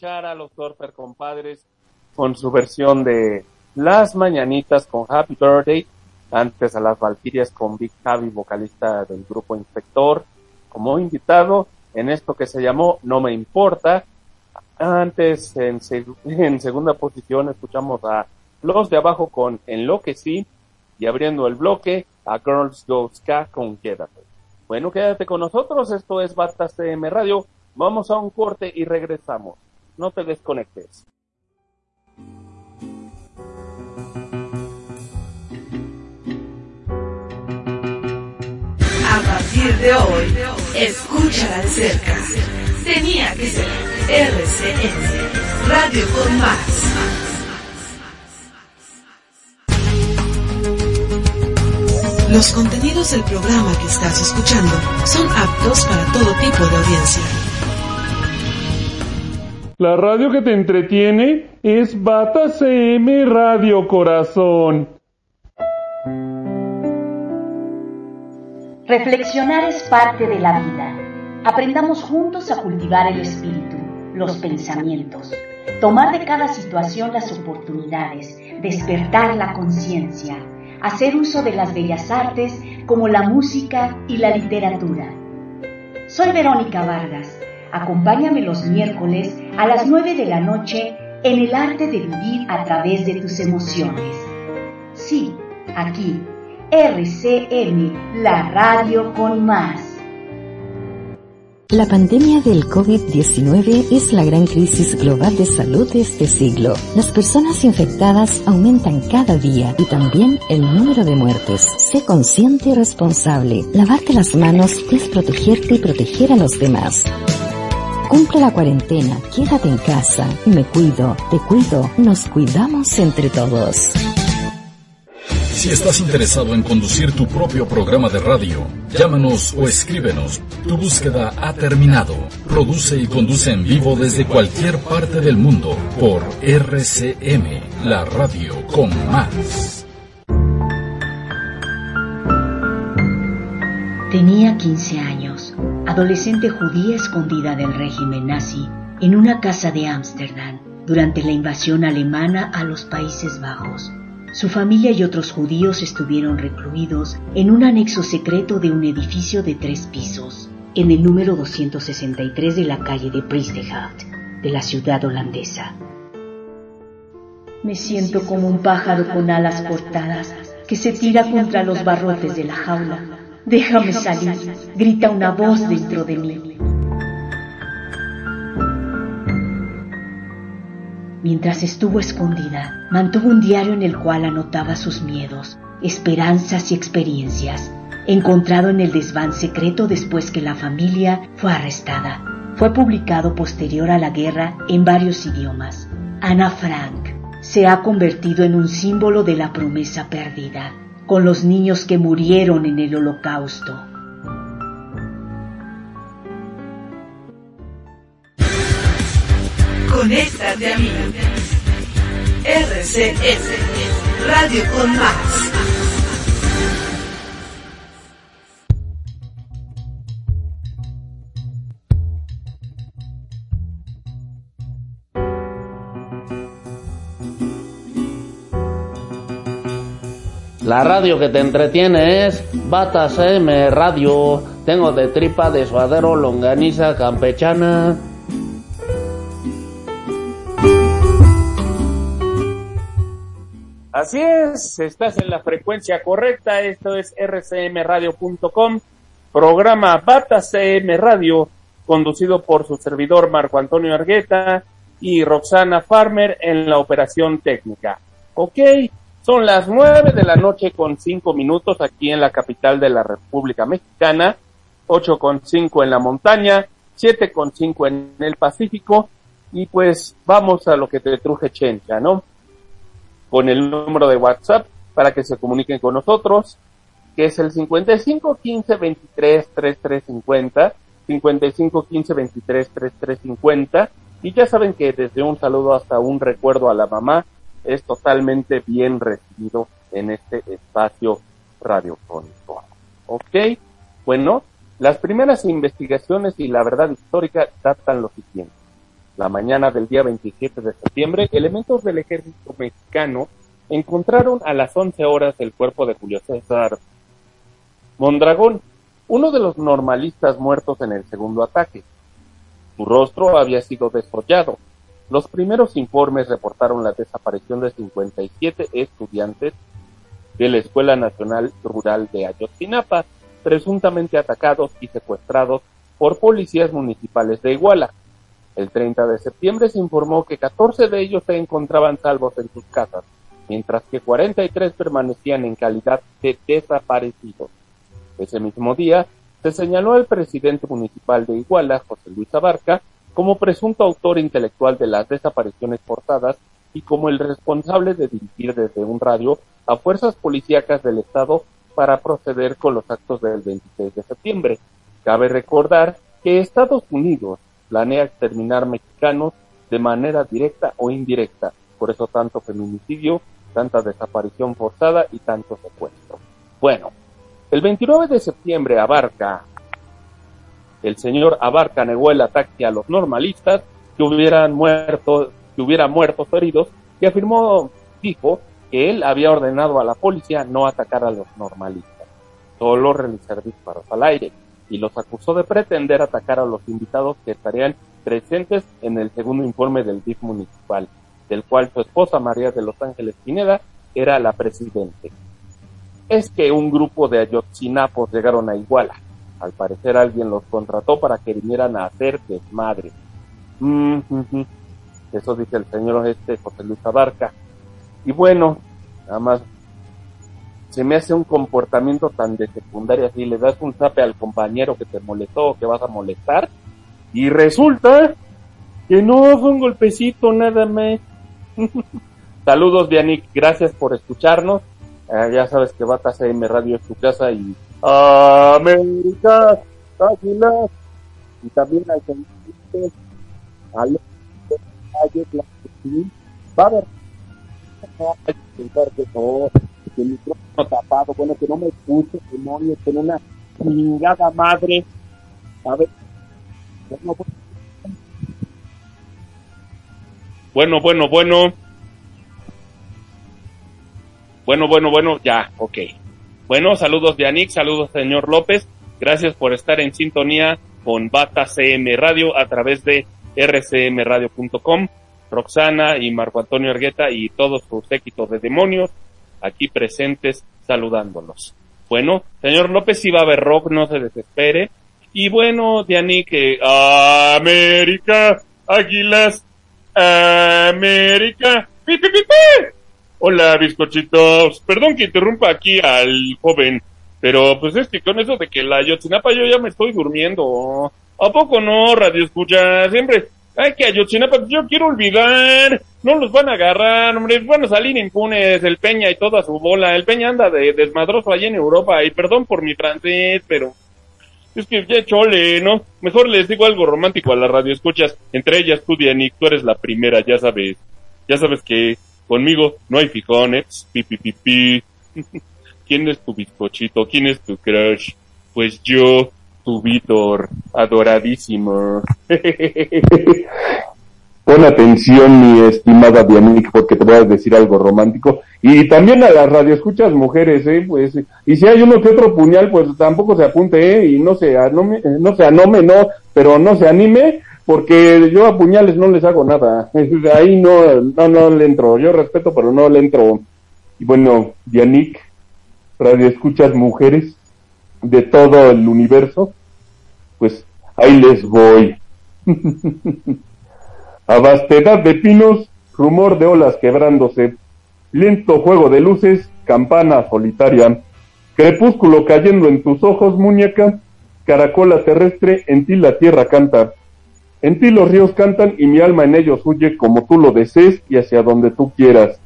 [SPEAKER 2] Escuchar a los Dorper compadres con su versión de Las Mañanitas con Happy Birthday, antes a las Valquirias con Big Javi, vocalista del grupo Inspector, como invitado, en esto que se llamó No Me Importa. Antes, en, en segunda posición, escuchamos a Los de Abajo con Enloquecí y abriendo el bloque a Girls Go Ska con Quédate. Bueno, quédate con nosotros, esto es Batas CM Radio. Vamos a un corte y regresamos. No te desconectes.
[SPEAKER 5] A partir de hoy, escúchala de cerca. Tenía que ser RCN, Radio con Más. Los contenidos del programa que estás escuchando son aptos para todo tipo de audiencia.
[SPEAKER 1] La radio que te entretiene es Bata CM Radio Corazón.
[SPEAKER 7] Reflexionar es parte de la vida. Aprendamos juntos a cultivar el espíritu, los pensamientos, tomar de cada situación las oportunidades, despertar la conciencia, hacer uso de las bellas artes como la música y la literatura. Soy Verónica Vargas. Acompáñame los miércoles a las 9 de la noche en el arte de vivir a través de tus emociones. Sí, aquí RCM, la radio con más.
[SPEAKER 8] La pandemia del COVID-19 es la gran crisis global de salud de este siglo. Las personas infectadas aumentan cada día y también el número de muertes. Sé consciente y responsable. Lavarte las manos es protegerte y proteger a los demás. Cumple la cuarentena, quédate en casa. Me cuido, te cuido, nos cuidamos entre todos.
[SPEAKER 9] Si estás interesado en conducir tu propio programa de radio, llámanos o escríbenos. Tu búsqueda ha terminado. Produce y conduce en vivo desde cualquier parte del mundo por RCM, la radio con más.
[SPEAKER 7] Tenía 15 años, adolescente judía escondida del régimen nazi en una casa de Ámsterdam durante la invasión alemana a los Países Bajos. Su familia y otros judíos estuvieron recluidos en un anexo secreto de un edificio de tres pisos, en el número 263 de la calle de Priestehout, de la ciudad holandesa. Me siento como un pájaro con alas cortadas que se tira contra los barrotes de la jaula. Déjame salir, grita una voz dentro de mí. Mientras estuvo escondida, mantuvo un diario en el cual anotaba sus miedos, esperanzas y experiencias, encontrado en el desván secreto después que la familia fue arrestada. Fue publicado posterior a la guerra en varios idiomas. Ana Frank se ha convertido en un símbolo de la promesa perdida, con los niños que murieron en el holocausto.
[SPEAKER 5] Conéctate a mí. RCS, Radio con Más.
[SPEAKER 10] La radio que te entretiene es Bata CM Radio. Tengo de tripa de suadero longaniza campechana.
[SPEAKER 2] Así es, estás en la frecuencia correcta, esto es rcmradio.com, programa Bata CM Radio, conducido por su servidor Marco Antonio Argueta y Roxana Farmer en la operación técnica. Ok, son las nueve de la noche con cinco minutos aquí en la capital de la República Mexicana, ocho con cinco en la montaña, siete con cinco en el Pacífico, y pues vamos a lo que te truje Chencha, ¿no? con el número de WhatsApp para que se comuniquen con nosotros, que es el 55 15 23 33 50, 55 15 23 33 50, y ya saben que desde un saludo hasta un recuerdo a la mamá es totalmente bien recibido en este espacio radiofónico. ¿Ok? Bueno, las primeras investigaciones y la verdad histórica datan lo siguiente la mañana del día 27 de septiembre, elementos del ejército mexicano encontraron a las 11 horas el cuerpo de Julio César Mondragón, uno de los normalistas muertos en el segundo ataque. Su rostro había sido desfollado. Los primeros informes reportaron la desaparición de 57 estudiantes de la Escuela Nacional Rural de Ayotzinapa, presuntamente atacados y secuestrados por policías municipales de Iguala. El 30 de septiembre se informó que 14 de ellos se encontraban salvos en sus casas, mientras que 43 permanecían en calidad de desaparecidos. Ese mismo día, se señaló al presidente municipal de Iguala, José Luis Abarca, como presunto autor intelectual de las desapariciones forzadas y como el responsable de dirigir desde un radio a fuerzas policíacas del Estado para proceder con los actos del 26 de septiembre. Cabe recordar que Estados Unidos planea exterminar mexicanos de manera directa o indirecta, por eso tanto feminicidio, tanta desaparición forzada y tanto secuestro. Bueno, el 29 de septiembre abarca, el señor Abarca negó el ataque a los normalistas que hubieran muerto, que hubieran muertos o heridos, y afirmó, dijo, que él había ordenado a la policía no atacar a los normalistas, solo realizar disparos al aire, y los acusó de pretender atacar a los invitados que estarían presentes en el segundo informe del DIF municipal, del cual su esposa María de Los Ángeles Pineda era la presidente. Es que un grupo de ayotzinapos llegaron a Iguala. Al parecer alguien los contrató para que vinieran a hacer desmadre. Mm, Eso dice el señor este José Luis Abarca. Y bueno, nada más se me hace un comportamiento tan de secundaria así, le das un zape al compañero que te molestó o que vas a molestar y resulta que no fue un golpecito nada más. Saludos Dianic, gracias por escucharnos. Eh, ya sabes que Batas AM Radio es tu casa y América, Águilas y también al va a haber que no, que el micrófono tapado, bueno, que no me escuche, demonios, con una chingada madre. A ver, bueno, bueno, bueno. Bueno, bueno, bueno, ya, ok. Bueno, saludos Anik, saludos señor López. Gracias por estar en sintonía con Bata CM Radio a través de rcmradio.com. Roxana y Marco Antonio Argueta y todos sus séquitos de demonios aquí presentes saludándolos. Bueno, señor López, si va a haber rock, no se desespere. Y bueno, Diani, que América, Águilas, América. ¡Pi, pi, pi, Hola, bizcochitos. Perdón que interrumpa aquí al joven, pero pues es que con eso de que la Yotzinapa yo ya me estoy durmiendo. ¿A poco no, radio escucha? Siempre Ay, que Ayotzinapa, yo quiero olvidar. No los van a agarrar, hombre. Van a salir impunes el Peña y toda su bola. El Peña anda de desmadroso allá en Europa. Y perdón por mi francés, pero es que ya chole, ¿no? Mejor les digo algo romántico a la radio escuchas. Entre ellas tú, Dianic, tú eres la primera, ya sabes. Ya sabes que conmigo no hay fijones. Pi, pi, pi, pi. ¿Quién es tu bizcochito? ¿Quién es tu crush? Pues yo tu Víctor, adoradísimo.
[SPEAKER 1] Pon atención, mi estimada Dianic, porque te voy a decir algo romántico. Y también a las radioescuchas mujeres, ¿eh? Pues, y si hay uno que otro puñal, pues tampoco se apunte, ¿eh? Y no se anome, no se anome, no, pero no se anime, porque yo a puñales no les hago nada. Ahí no, no, no le entro. Yo respeto, pero no le entro. Y bueno, Dianic, radioescuchas mujeres, de todo el universo, pues ahí les voy. A vastedad de pinos, rumor de olas quebrándose, lento juego de luces, campana solitaria, crepúsculo cayendo en tus ojos, muñeca, caracola terrestre, en ti la tierra canta. En ti los ríos cantan y mi alma en ellos huye como tú lo desees y hacia donde tú quieras.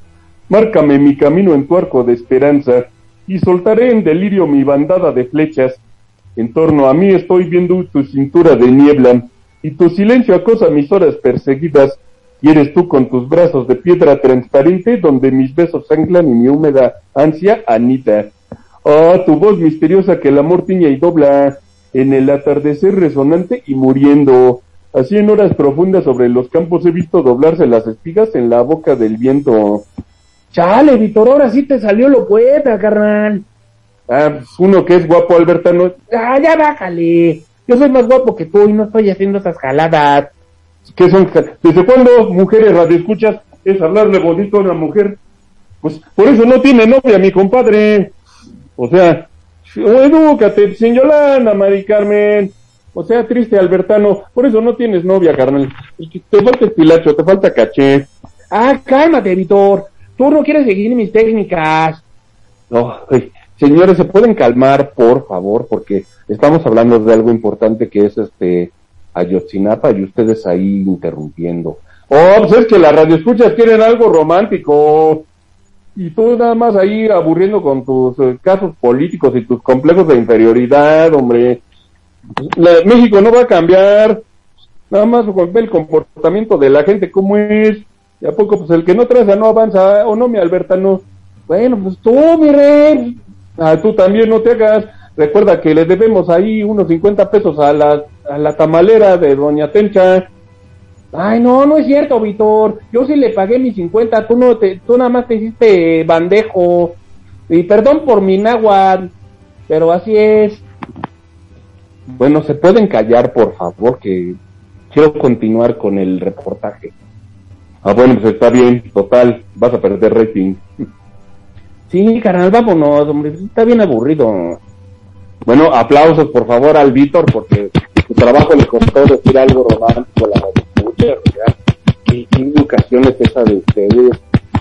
[SPEAKER 1] Márcame mi camino en tu arco de esperanza, y soltaré en delirio mi bandada de flechas. En torno a mí estoy viendo tu cintura de niebla, y tu silencio acosa mis horas perseguidas, y eres tú con tus brazos de piedra transparente donde mis besos anclan y mi húmeda ansia anita. Oh, tu voz misteriosa que el amor tiña y dobla, en el atardecer resonante y muriendo. Así en horas profundas sobre los campos he visto doblarse las espigas en la boca del viento.
[SPEAKER 6] Chale, Víctor, ahora sí te salió lo poeta, carnal.
[SPEAKER 2] Ah, pues, uno que es guapo, Albertano, ah, ya bájale. Yo soy más guapo que tú y no estoy haciendo esas jaladas. ¿Qué son? ¿Desde cuándo mujeres radioescuchas es hablarle bonito a una mujer? Pues por eso no tiene novia mi compadre. O sea, edúcate, sin Yolanda, Mari Carmen. O sea, triste Albertano, por eso no tienes novia, carnal. Te falta pilacho, te falta caché. Ah, cálmate, Vitor. Tú no quieres seguir mis técnicas. No, ay, señores, ¿se pueden calmar, por favor? Porque estamos hablando de algo importante que es este Ayotzinapa y ustedes ahí interrumpiendo. Oh, pues es que las radioescuchas quieren algo romántico. Y tú nada más ahí aburriendo con tus eh, casos políticos y tus complejos de inferioridad, hombre. México no va a cambiar. Nada más el comportamiento de la gente como es. Y a poco, pues el que no traza no avanza. O no, mi Albertano. Bueno, pues tú, mi rey. Ah, tú también no te hagas. Recuerda que le debemos ahí unos 50 pesos a la, a la tamalera de Doña Tencha. Ay, no, no es cierto, Víctor. Yo sí le pagué mis 50. Tú, no te, tú nada más te hiciste bandejo. Y perdón por mi náhuatl. Pero así es. Bueno, ¿se pueden callar, por favor? Que quiero continuar con el reportaje. Ah, bueno, pues está bien. Total, vas a perder rating. Sí, carnal, vámonos, hombre. Está bien aburrido. Bueno, aplausos, por favor, al Víctor, porque su trabajo le costó decir algo romántico a la sea, ¿qué, qué educación es esa de ustedes?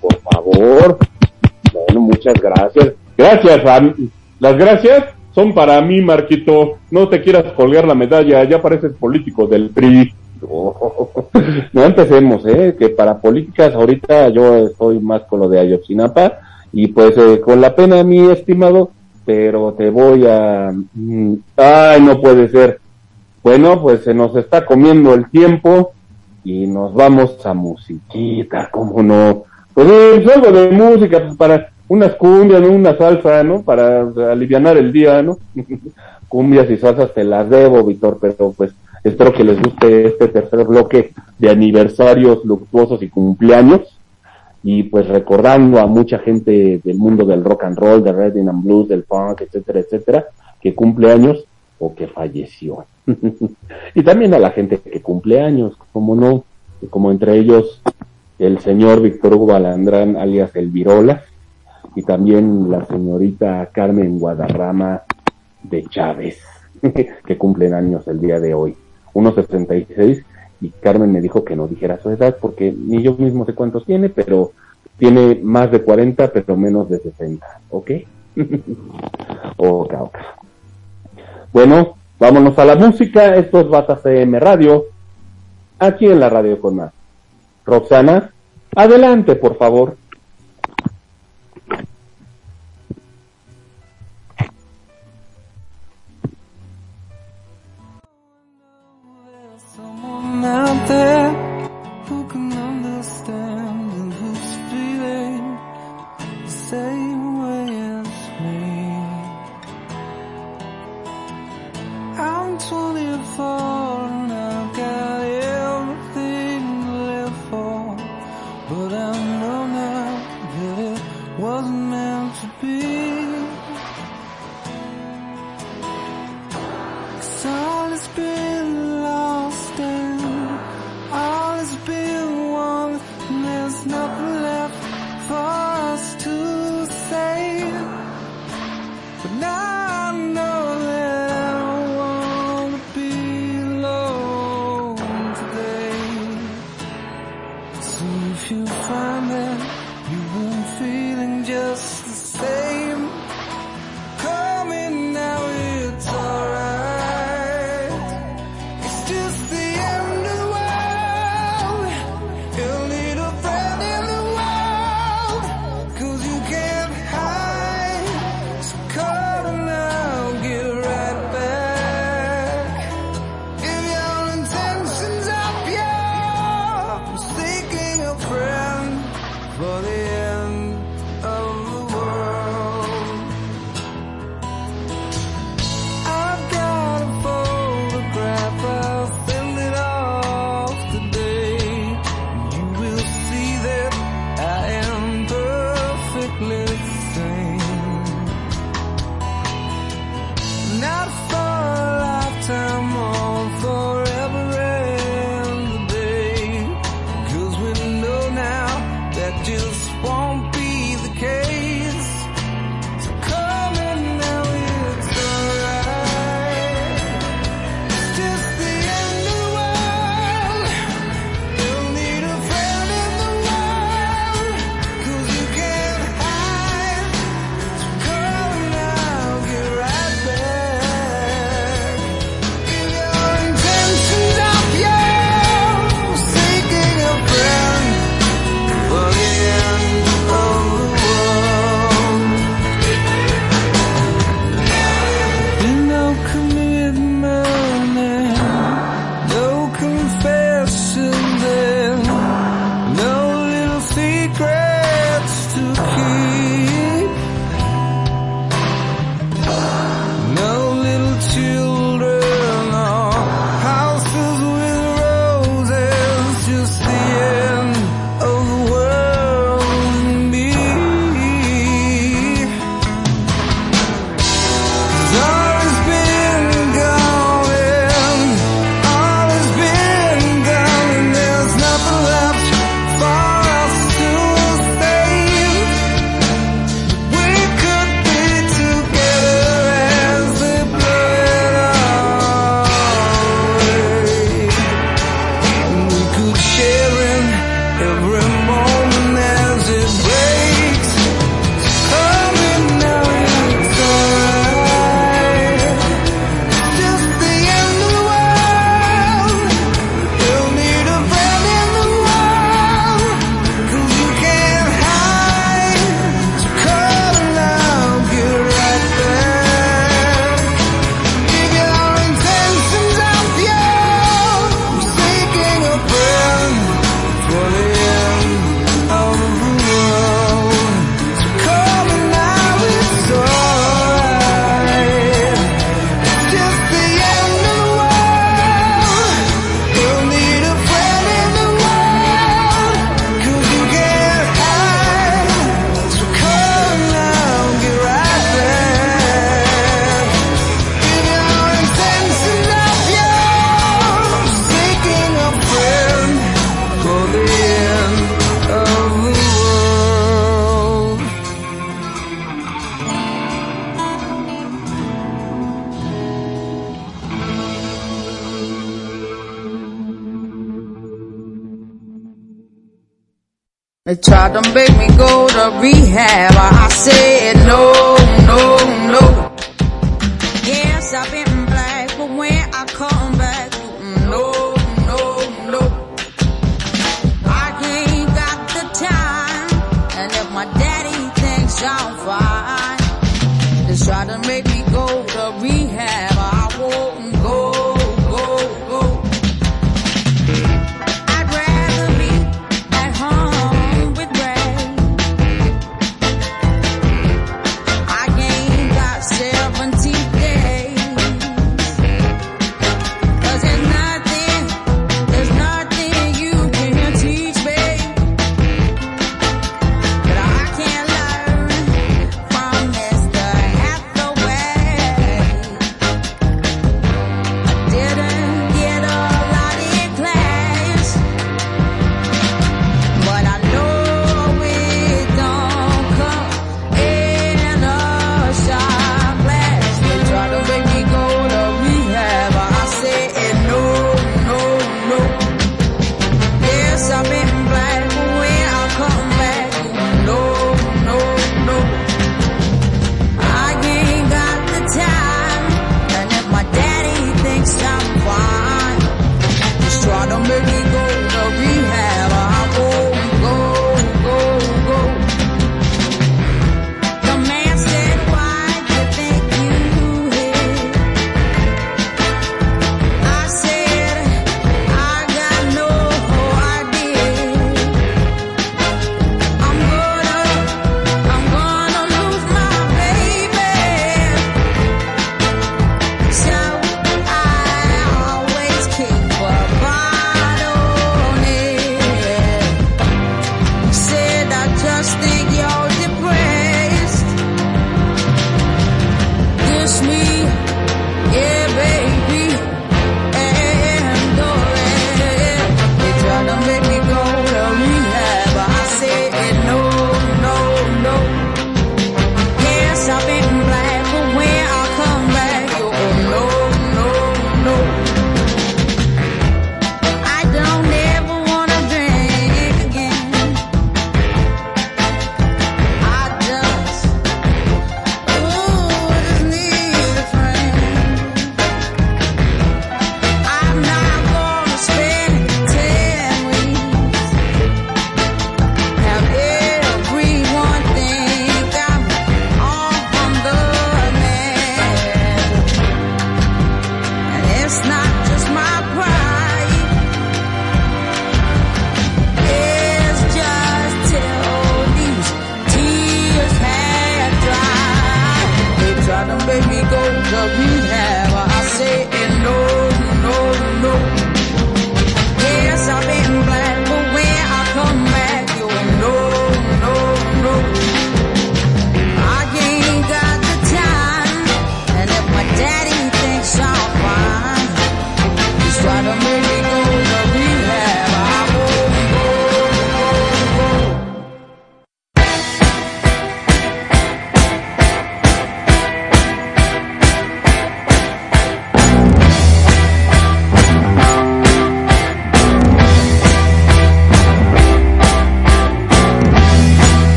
[SPEAKER 2] Por favor. Bueno, muchas gracias. Gracias, Ram. Las gracias son para mí, Marquito. No te quieras colgar la medalla, ya pareces político del PRI. No empecemos, ¿eh? Que para políticas ahorita yo estoy más con lo de Ayotzinapa y pues eh, con la pena, mi estimado, pero te voy a... mm, Ay, no puede ser. Bueno, pues se nos está comiendo el tiempo y nos vamos a musiquita, ¿cómo no? Pues eh, algo de música pues, para unas cumbias, una salsa, ¿no? Para alivianar el día, ¿no? cumbias y salsas te las debo, Víctor, pero pues espero que les guste este tercer bloque de aniversarios luctuosos y cumpleaños y pues recordando a mucha gente del mundo del rock and roll, del rhythm and blues, del funk, etcétera, etcétera, que cumple años o que falleció. y también a la gente que cumple años, como no, como entre ellos el señor Víctor Hugo Alandrán, alias El y también la señorita Carmen Guadarrama de Chávez, que cumplen años el día de hoy. Unos 66 y Carmen me dijo que no dijera su edad porque ni yo mismo sé cuántos tiene, pero tiene más de 40 pero menos de 60, ¿ok? ok, ok. Bueno, vámonos a la música, esto es Bata CM Radio, aquí en la radio con más. Roxana, adelante por favor.
[SPEAKER 5] There
[SPEAKER 6] them, baby.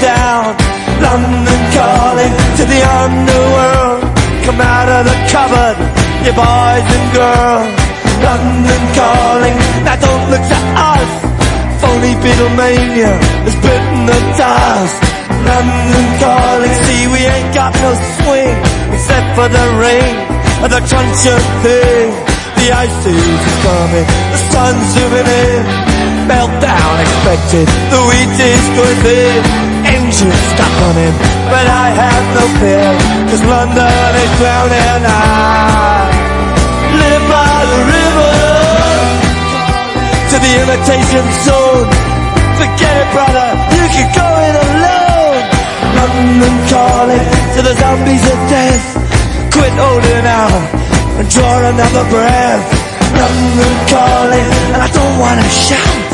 [SPEAKER 4] down. London calling to the underworld. Come out of the cupboard, you boys and girls. London calling, now don't look to us. Phony Beatlemania has bitten the dust. London calling, see we ain't got no swing. Except for the rain and the crunch of thing. The ice is coming, the sun's zooming in meltdown expected. The wheat is going thin engine stuck on But I have no fear Cause London is drowning. I live by the river. To the imitation zone. Forget it brother, you can go in alone. London calling to the zombies of death. Quit holding out and draw another breath. London calling and I don't wanna shout.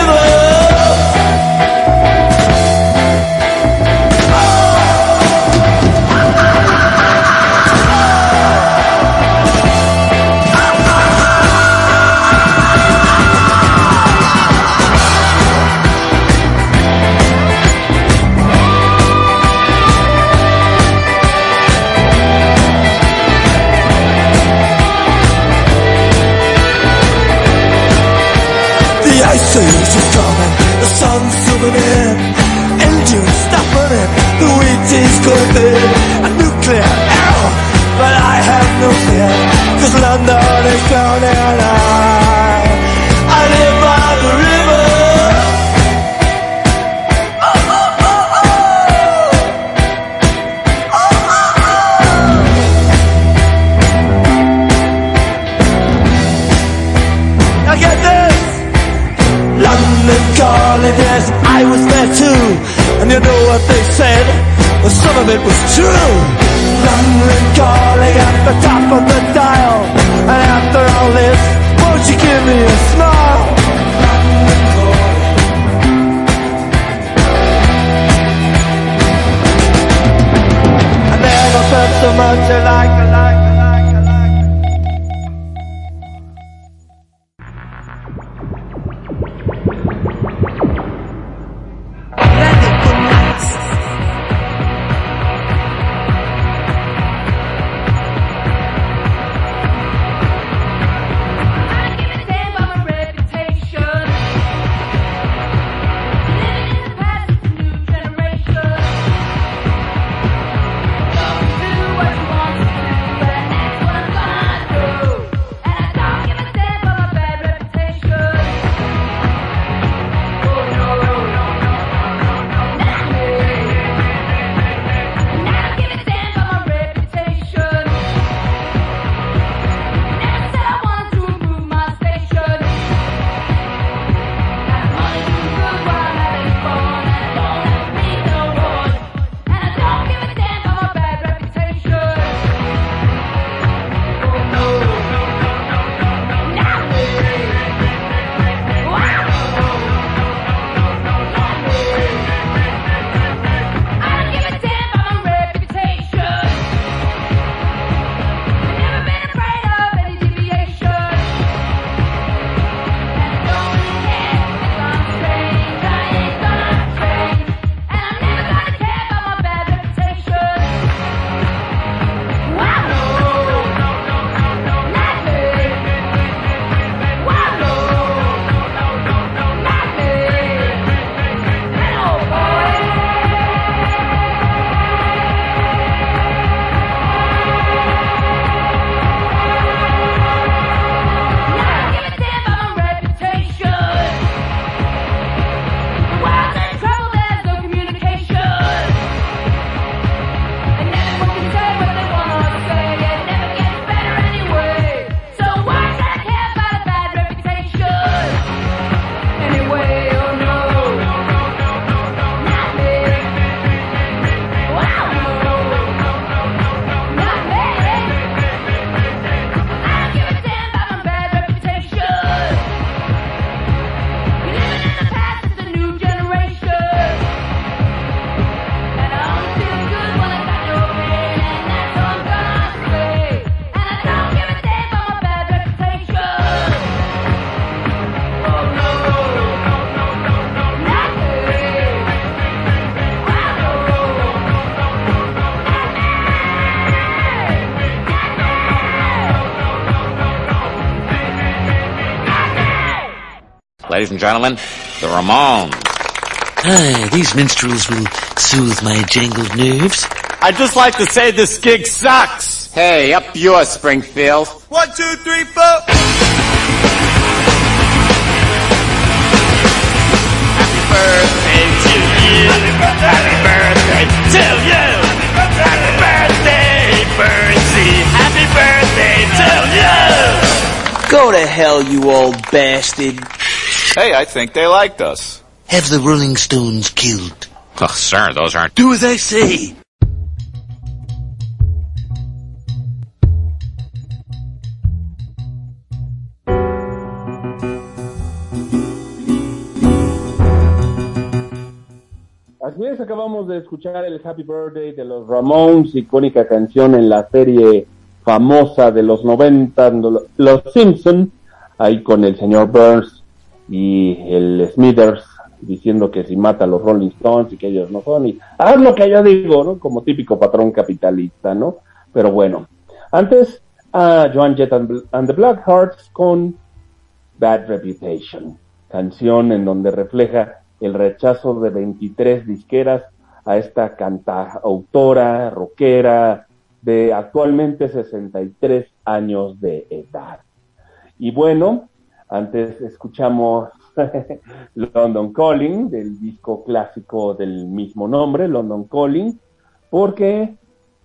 [SPEAKER 11] London is drowning.
[SPEAKER 12] gentlemen, the Ramones.
[SPEAKER 13] Ah, these minstrels will soothe my jangled nerves.
[SPEAKER 12] I'd just like to say this gig sucks. Hey, up yours, Springfield.
[SPEAKER 11] One, two, three, four.
[SPEAKER 12] Happy birthday to you. Happy birthday to you. Happy birthday, Bertie. Happy birthday to you.
[SPEAKER 13] Go to hell, you old bastard.
[SPEAKER 14] Hey, I think they liked us.
[SPEAKER 13] Have the Rolling Stones killed.
[SPEAKER 14] Oh, sir, those aren't...
[SPEAKER 13] Do as I say.
[SPEAKER 2] Así es, acabamos de escuchar el Happy Birthday de los Ramones, icónica canción en la serie famosa de los 90, Los Simpson, ahí con el señor Burns y el Smithers diciendo que si mata a los Rolling Stones y que ellos no son, y haz lo que yo digo, ¿no? Como típico patrón capitalista, ¿no? Pero bueno, antes a Joan Jett and, and the Blackhearts con Bad Reputation, canción en donde refleja el rechazo de 23 disqueras a esta cantautora, rockera, de actualmente 63 años de edad. Y bueno, antes escuchamos London Calling, del disco clásico del mismo nombre, London Calling, porque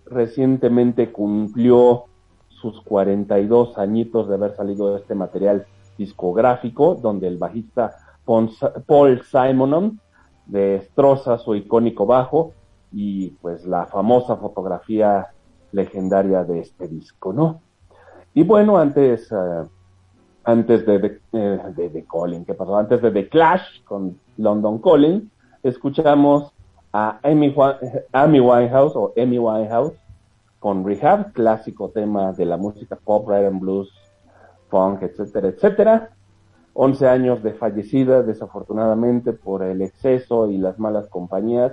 [SPEAKER 2] recientemente cumplió sus 42 añitos de haber salido de este material discográfico, donde el bajista Paul Simonon destroza su icónico bajo y pues la famosa fotografía legendaria de este disco, ¿no? Y bueno, antes, uh, antes de, de, eh, de, Calling, ¿qué pasó? Antes de The Clash con London Calling, escuchamos a Amy, Amy Winehouse o Amy Winehouse con Rehab, clásico tema de la música pop, rhythm and blues, funk, etcétera, etcétera. 11 años de fallecida, desafortunadamente, por el exceso y las malas compañías,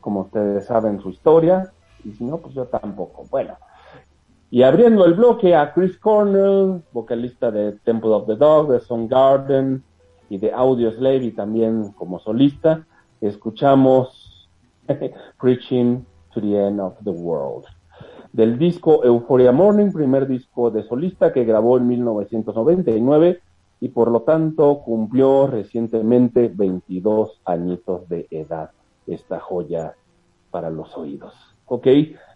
[SPEAKER 2] como ustedes saben su historia, y si no, pues yo tampoco. Bueno, y abriendo el bloque a Chris Cornell, vocalista de Temple of the Dog, de Garden y de Audio Slave, y también como solista, escuchamos Preaching to the End of the World. Del disco Euphoria Morning, primer disco de solista que grabó en 1999 y por lo tanto cumplió recientemente 22 añitos de edad esta joya para los oídos. Ok,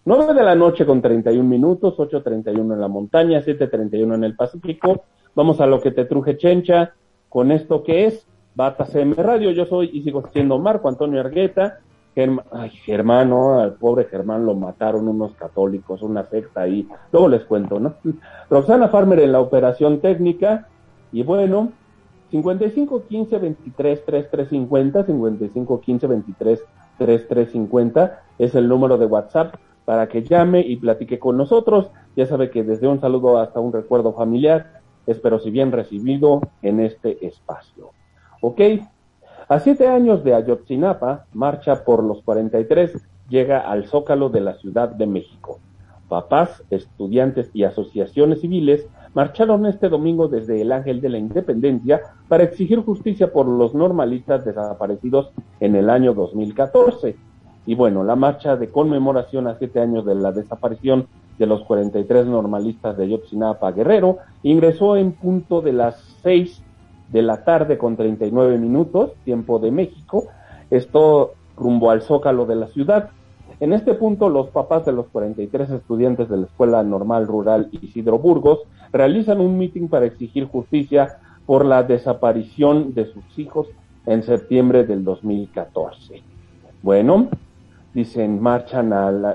[SPEAKER 2] 9 de la noche con 31 minutos, 8.31 en la montaña, 7.31 en el Pacífico. Vamos a lo que te truje Chencha con esto que es Bata CM Radio. Yo soy y sigo siendo Marco Antonio Argueta. Germ Ay, Germán, ¿no? Al pobre Germán lo mataron unos católicos, una secta ahí. Luego les cuento, ¿no? Roxana Farmer en la operación técnica. Y bueno, 55 15 23 3350, 55 15 23 3350 es el número de WhatsApp para que llame y platique con nosotros. Ya sabe que desde un saludo hasta un recuerdo familiar, espero si bien recibido en este espacio. Ok, a siete años de Ayotzinapa, marcha por los 43 llega al Zócalo de la Ciudad de México. Papás, estudiantes y asociaciones civiles marcharon este domingo desde el Ángel de la Independencia para exigir justicia por los normalistas desaparecidos en el año 2014. Y bueno, la marcha de conmemoración a siete años de la desaparición de los 43 normalistas de Yotzinapa Guerrero ingresó en punto de las seis de la tarde con 39 minutos, tiempo de México, esto rumbo al zócalo de la ciudad. En este punto, los papás de los 43 estudiantes de la Escuela Normal Rural Isidro Burgos realizan un mitin para exigir justicia por la desaparición de sus hijos en septiembre del 2014. Bueno, dicen, marchan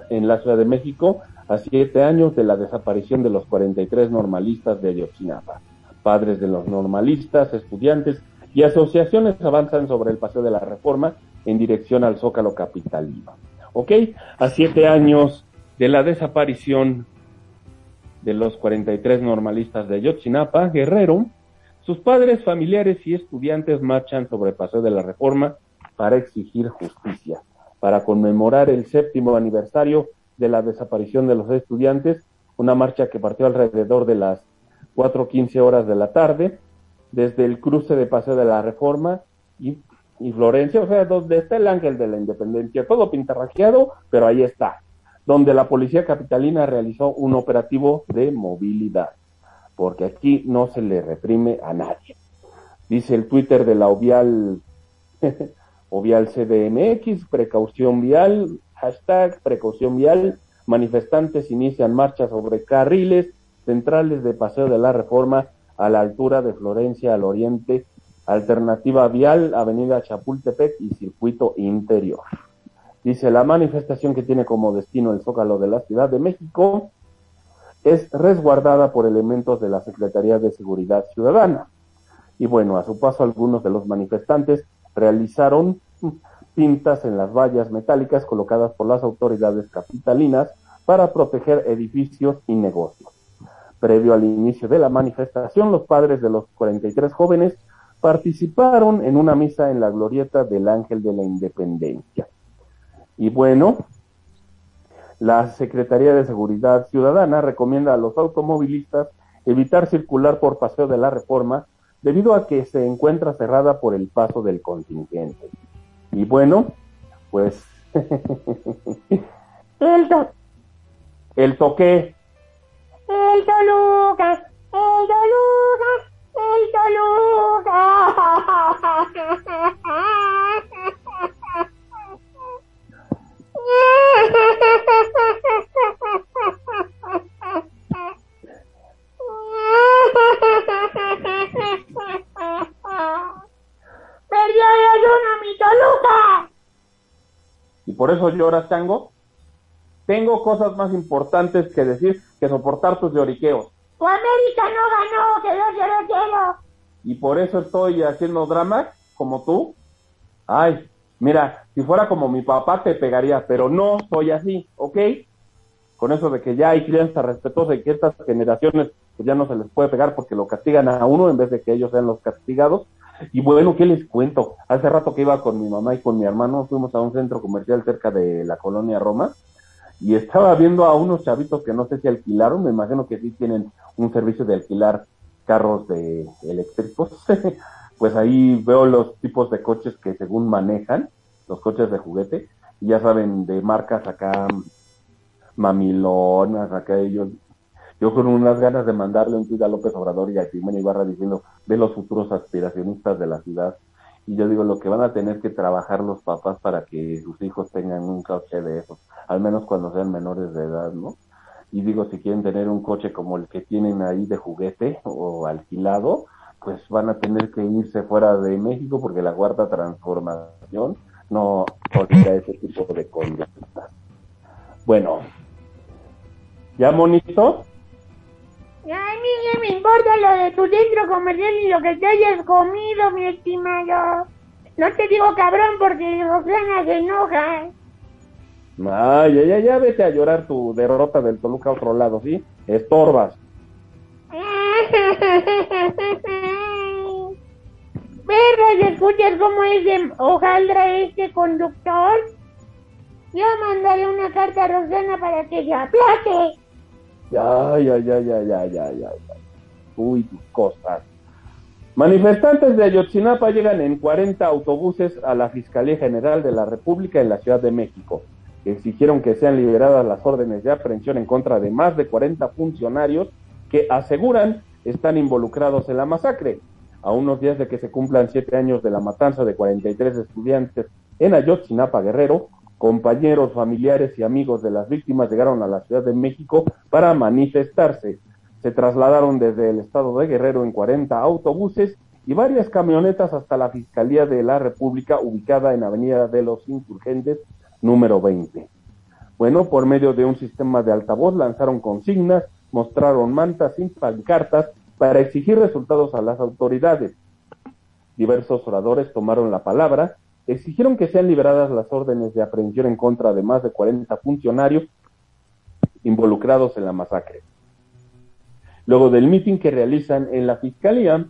[SPEAKER 2] en la Ciudad de México a siete años de la desaparición de los 43 normalistas de Ayotzinapa. Padres de los normalistas, estudiantes y asociaciones avanzan sobre el paseo de la reforma en dirección al Zócalo Capitalino. ¿Ok? A siete años de la desaparición de los 43 normalistas de Ayotzinapa, Guerrero, sus padres, familiares y estudiantes marchan sobre el Paseo de la Reforma para exigir justicia, para conmemorar el séptimo aniversario de la desaparición de los estudiantes, una marcha que partió alrededor de las 4.15 horas de la tarde, desde el cruce de Paseo de la Reforma y y Florencia, o sea, donde está el ángel de la independencia, todo pintarrajeado, pero ahí está, donde la policía capitalina realizó un operativo de movilidad, porque aquí no se le reprime a nadie. Dice el Twitter de la Ovial, Ovial CDMX, precaución vial, hashtag precaución vial, manifestantes inician marcha sobre carriles centrales de Paseo de la Reforma a la altura de Florencia al oriente, alternativa vial, avenida Chapultepec y circuito interior. Dice, la manifestación que tiene como destino el Zócalo de la Ciudad de México es resguardada por elementos de la Secretaría de Seguridad Ciudadana. Y bueno, a su paso algunos de los manifestantes realizaron pintas en las vallas metálicas colocadas por las autoridades capitalinas para proteger edificios y negocios. Previo al inicio de la manifestación, los padres de los 43 jóvenes participaron en una misa en la glorieta del Ángel de la Independencia. Y bueno, la Secretaría de Seguridad Ciudadana recomienda a los automovilistas evitar circular por Paseo de la Reforma debido a que se encuentra cerrada por el paso del contingente. Y bueno, pues el, to el toque.
[SPEAKER 15] El Toluca, el Toluca, el ¡Perdió ayuda mi Toluca!
[SPEAKER 2] ¿Y por eso lloras, Tango? Tengo cosas más importantes que decir que soportar tus lloriqueos.
[SPEAKER 15] América no ganó, quedó cero cero.
[SPEAKER 2] ¿Y por eso estoy haciendo drama como tú? Ay, mira, si fuera como mi papá te pegaría, pero no soy así, ¿ok? Con eso de que ya hay crianza respetuosa y que estas generaciones pues ya no se les puede pegar porque lo castigan a uno en vez de que ellos sean los castigados. Y bueno, ¿qué les cuento? Hace rato que iba con mi mamá y con mi hermano, fuimos a un centro comercial cerca de la colonia Roma y estaba viendo a unos chavitos que no sé si alquilaron, me imagino que sí tienen un servicio de alquilar carros de eléctricos. pues ahí veo los tipos de coches que según manejan, los coches de juguete, y ya saben, de marcas acá mamilonas, acá ellos yo con unas ganas de mandarle un tuit a López Obrador y a Jimena Ibarra diciendo de los futuros aspiracionistas de la ciudad. Y yo digo, lo que van a tener que trabajar los papás para que sus hijos tengan un coche de esos, al menos cuando sean menores de edad, ¿no? Y digo, si quieren tener un coche como el que tienen ahí de juguete o alquilado, pues van a tener que irse fuera de México porque la cuarta transformación no tolera ese tipo de conductas. Bueno, ¿ya monito?
[SPEAKER 15] A mí me importa lo de tu centro comercial y lo que te hayas comido, mi estimado. No te digo cabrón porque Roxana se enoja.
[SPEAKER 2] Ay, ya, ya, ya vete a llorar tu derrota del Toluca a otro lado, ¿sí? Estorbas.
[SPEAKER 15] Perras, ¿escuchas cómo es de hojaldra este conductor? Yo mandaré una carta a Roxana para que se aplaque.
[SPEAKER 2] Ya, ya, ya, ya, ya, ya, ya. Uy, tus cosas. Manifestantes de Ayotzinapa llegan en 40 autobuses a la Fiscalía General de la República en la Ciudad de México. Exigieron que sean liberadas las órdenes de aprehensión en contra de más de 40 funcionarios que aseguran están involucrados en la masacre. A unos días de que se cumplan siete años de la matanza de 43 estudiantes en Ayotzinapa, Guerrero, compañeros, familiares y amigos de las víctimas llegaron a la Ciudad de México para manifestarse. Se trasladaron desde el estado de Guerrero en 40 autobuses y varias camionetas hasta la Fiscalía de la República ubicada en Avenida de los Insurgentes número 20. Bueno, por medio de un sistema de altavoz lanzaron consignas, mostraron mantas y pancartas para exigir resultados a las autoridades. Diversos oradores tomaron la palabra, exigieron que sean liberadas las órdenes de aprehensión en contra de más de 40 funcionarios involucrados en la masacre. Luego del mitin que realizan en la Fiscalía,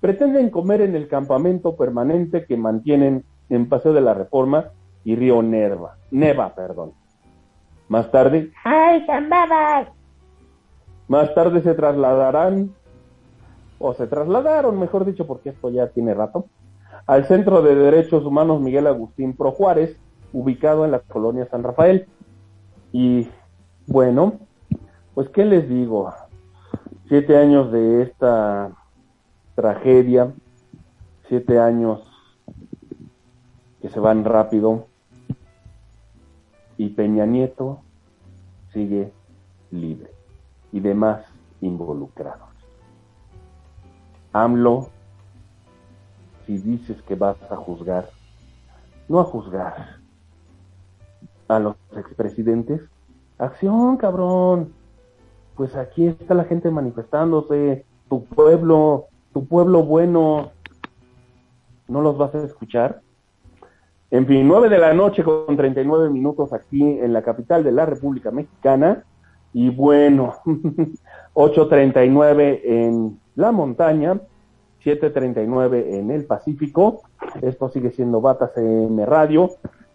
[SPEAKER 2] pretenden comer en el campamento permanente que mantienen en Paseo de la Reforma y Río Nerva, Neva, perdón. Más tarde,
[SPEAKER 15] ¡Ay, zambabas!
[SPEAKER 2] más tarde se trasladarán, o se trasladaron, mejor dicho, porque esto ya tiene rato, al Centro de Derechos Humanos Miguel Agustín Pro Juárez, ubicado en la colonia San Rafael. Y bueno, pues qué les digo, siete años de esta tragedia, siete años que se van rápido, y Peña Nieto sigue libre y demás involucrados. AMLO, si dices que vas a juzgar, no a juzgar a los expresidentes, acción, cabrón. Pues aquí está la gente manifestándose, tu pueblo, tu pueblo bueno, ¿no los vas a escuchar? En fin, 9 de la noche con 39 minutos aquí en la capital de la República Mexicana. Y bueno, 8.39 en la montaña, 7.39 en el Pacífico. Esto sigue siendo Bata CM Radio.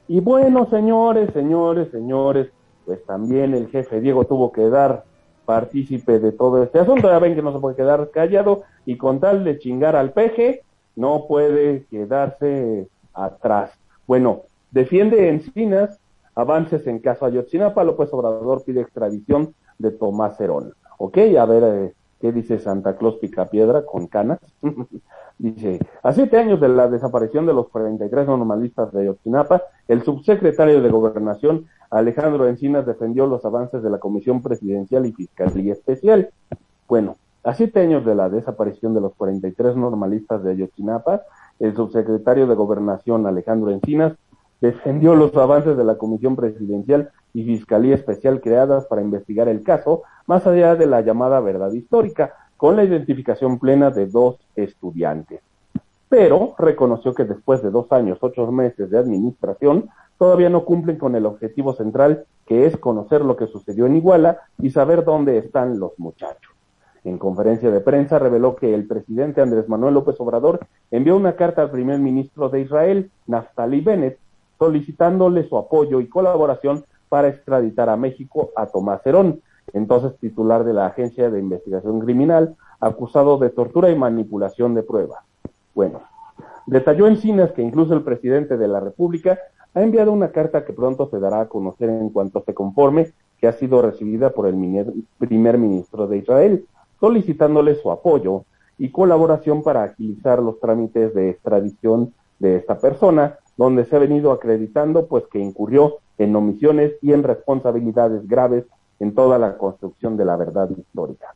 [SPEAKER 2] Y bueno, señores, señores, señores, pues también el jefe Diego tuvo que dar partícipe de todo este asunto. Ya ven que no se puede quedar callado y con tal de chingar al peje, no puede quedarse atrás. Bueno, defiende Encinas avances en caso Ayotzinapa. López Obrador pide extradición de Tomás Herón. Ok, a ver eh, qué dice Santa Claus Picapiedra con canas. dice, a siete años de la desaparición de los 43 normalistas de Ayotzinapa, el subsecretario de Gobernación Alejandro Encinas defendió los avances de la Comisión Presidencial y Fiscalía Especial. Bueno, a siete años de la desaparición de los 43 normalistas de Ayotzinapa, el subsecretario de Gobernación Alejandro Encinas defendió los avances de la Comisión Presidencial y Fiscalía Especial creadas para investigar el caso, más allá de la llamada verdad histórica, con la identificación plena de dos estudiantes. Pero reconoció que después de dos años, ocho meses de administración, todavía no cumplen con el objetivo central, que es conocer lo que sucedió en Iguala y saber dónde están los muchachos. En conferencia de prensa reveló que el presidente Andrés Manuel López Obrador envió una carta al primer ministro de Israel, Naftali Bennett, solicitándole su apoyo y colaboración para extraditar a México a Tomás Herón, entonces titular de la Agencia de Investigación Criminal, acusado de tortura y manipulación de pruebas. Bueno, detalló Encinas que incluso el presidente de la República ha enviado una carta que pronto se dará a conocer en cuanto se conforme que ha sido recibida por el primer ministro de Israel, solicitándole su apoyo y colaboración para agilizar los trámites de extradición de esta persona, donde se ha venido acreditando pues que incurrió en omisiones y en responsabilidades graves en toda la construcción de la verdad histórica.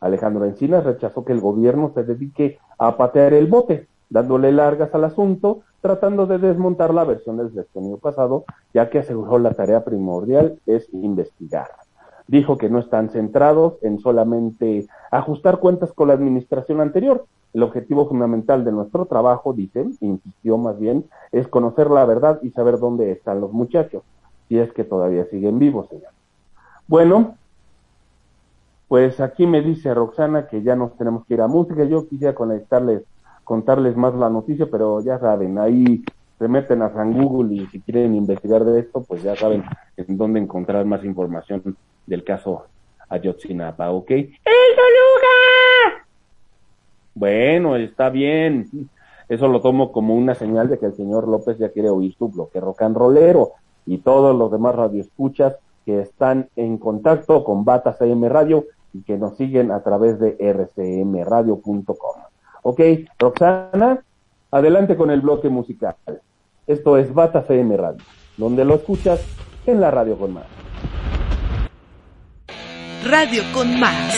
[SPEAKER 2] Alejandro Encinas rechazó que el gobierno se dedique a patear el bote, dándole largas al asunto, tratando de desmontar la versión del sexenio pasado, ya que aseguró la tarea primordial es investigar dijo que no están centrados en solamente ajustar cuentas con la administración anterior. El objetivo fundamental de nuestro trabajo, dice, insistió más bien, es conocer la verdad y saber dónde están los muchachos, si es que todavía siguen vivos. Señor. Bueno, pues aquí me dice Roxana que ya nos tenemos que ir a música. Yo quisiera conectarles, contarles más la noticia, pero ya saben, ahí se meten a San Google y si quieren investigar de esto, pues ya saben en dónde encontrar más información del caso Ayotzinapa, ¿ok?
[SPEAKER 15] ¡El Toluca!
[SPEAKER 2] Bueno, está bien. Eso lo tomo como una señal de que el señor López ya quiere oír su bloque rock and rollero y todos los demás radioescuchas que están en contacto con Bata CM Radio y que nos siguen a través de rcmradio.com. Ok, Roxana, adelante con el bloque musical. Esto es Bata CM Radio, donde lo escuchas en la radio con más.
[SPEAKER 5] Radio con más.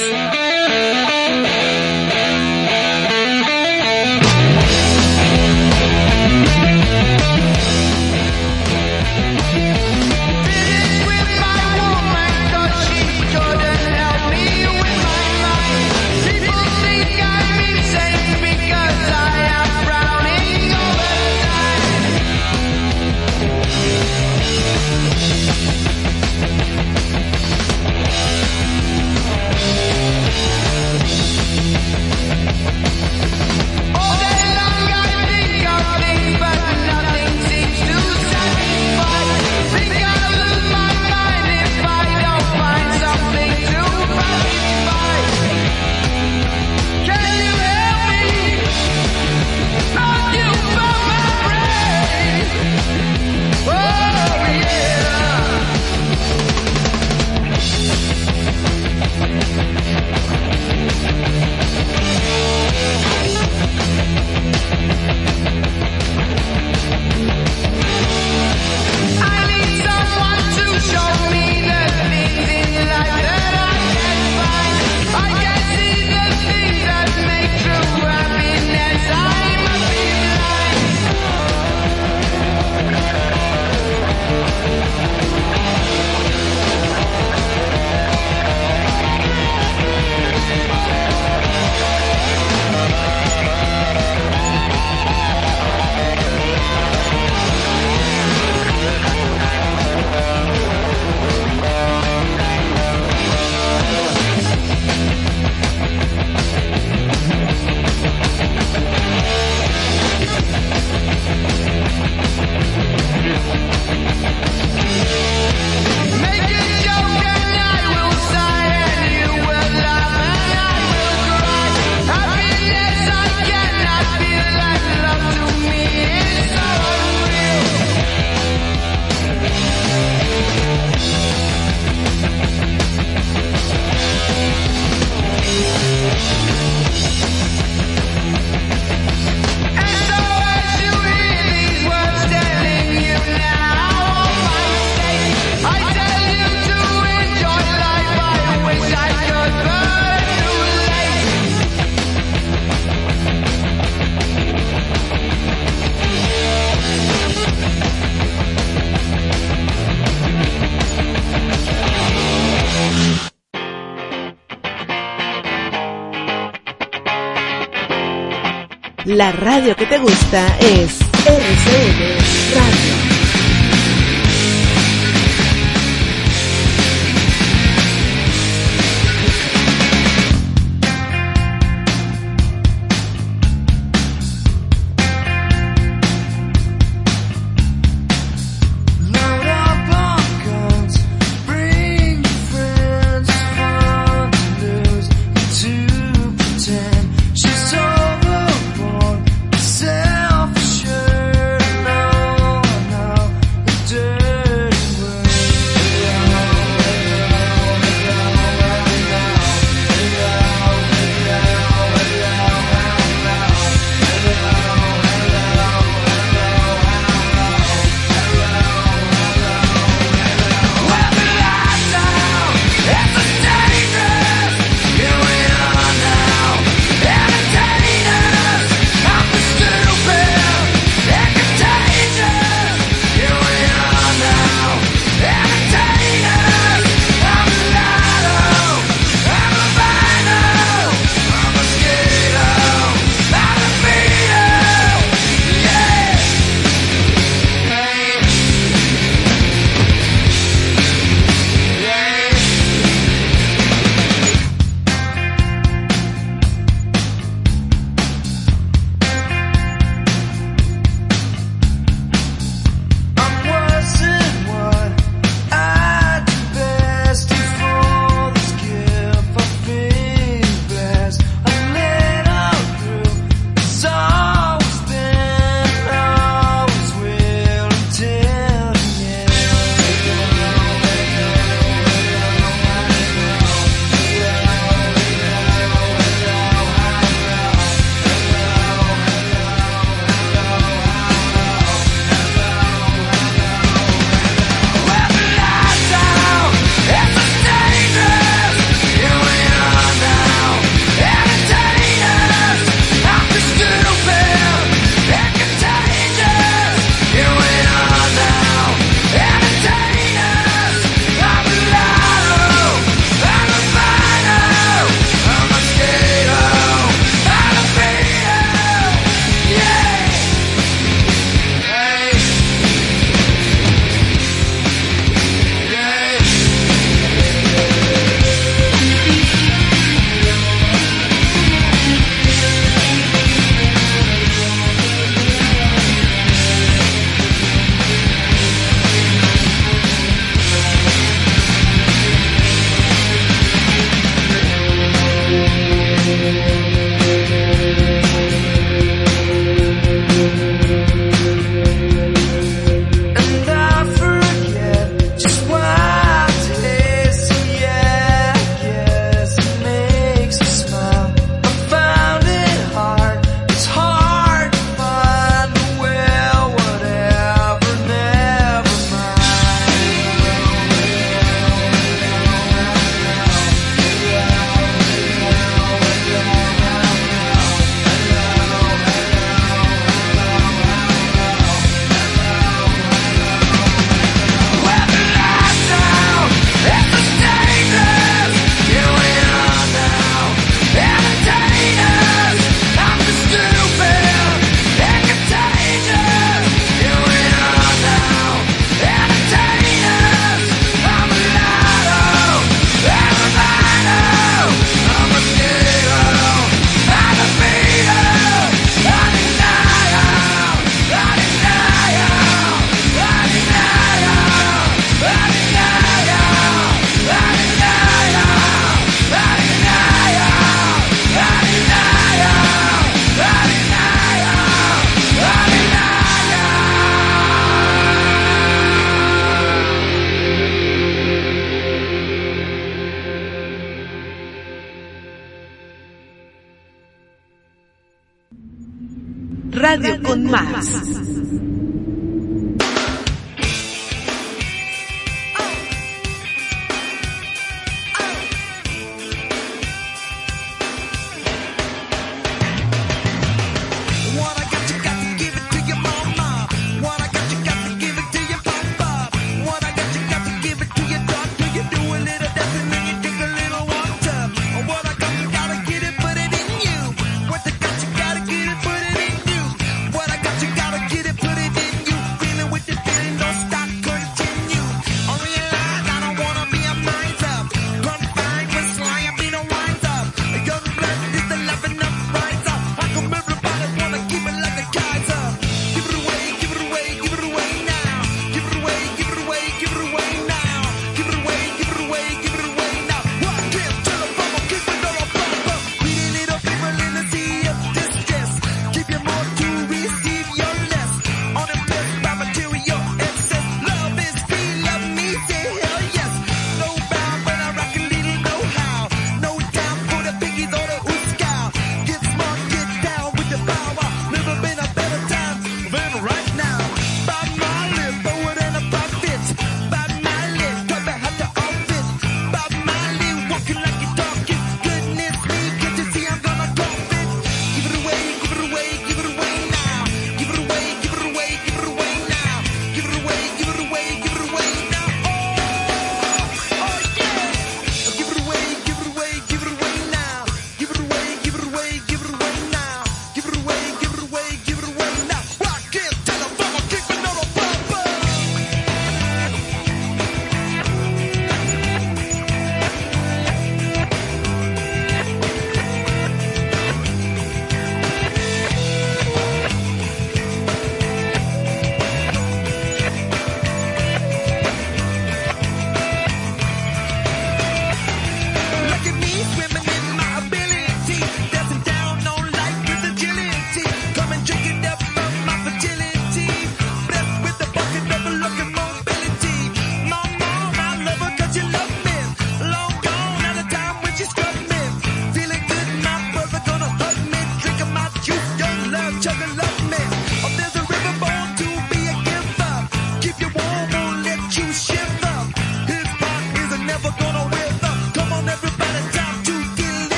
[SPEAKER 5] La radio que te gusta es RCN Radio.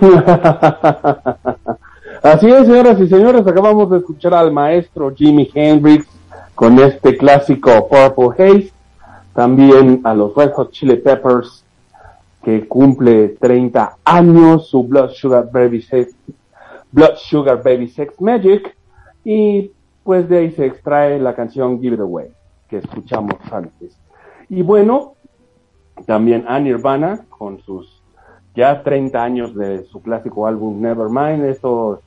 [SPEAKER 2] Así es, señoras y señores, acabamos de escuchar al maestro Jimi Hendrix con este clásico Purple Haze, también a los Red Hot Chili Peppers que cumple 30 años su Blood Sugar Baby Sex, Blood Sugar Baby Sex Magic y pues de ahí se extrae la canción Give It Away que escuchamos antes. Y bueno, también a Nirvana con sus ya 30 años de su clásico álbum Nevermind, esto,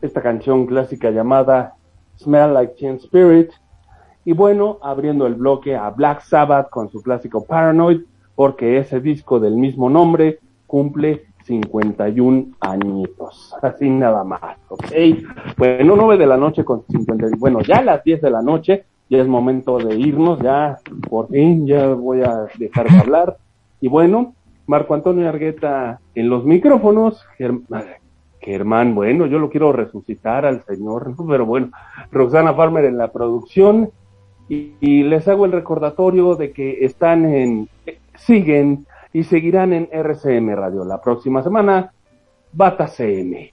[SPEAKER 2] esta canción clásica llamada Smell Like Teen Spirit. Y bueno, abriendo el bloque a Black Sabbath con su clásico Paranoid, porque ese disco del mismo nombre cumple 51 añitos. Así nada más, ¿ok? Bueno, 9 de la noche con 50, bueno, ya las 10 de la noche, ya es momento de irnos, ya por fin, ya voy a dejar de hablar. Y bueno, Marco Antonio Argueta en los micrófonos, Germ Germán, bueno, yo lo quiero resucitar al señor, pero bueno, Roxana Farmer en la producción y, y, les hago el recordatorio de que están en, siguen y seguirán en RCM Radio. La próxima semana, Bata CM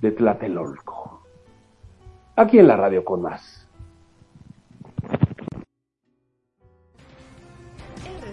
[SPEAKER 2] de Tlatelolco. Aquí en la radio con más.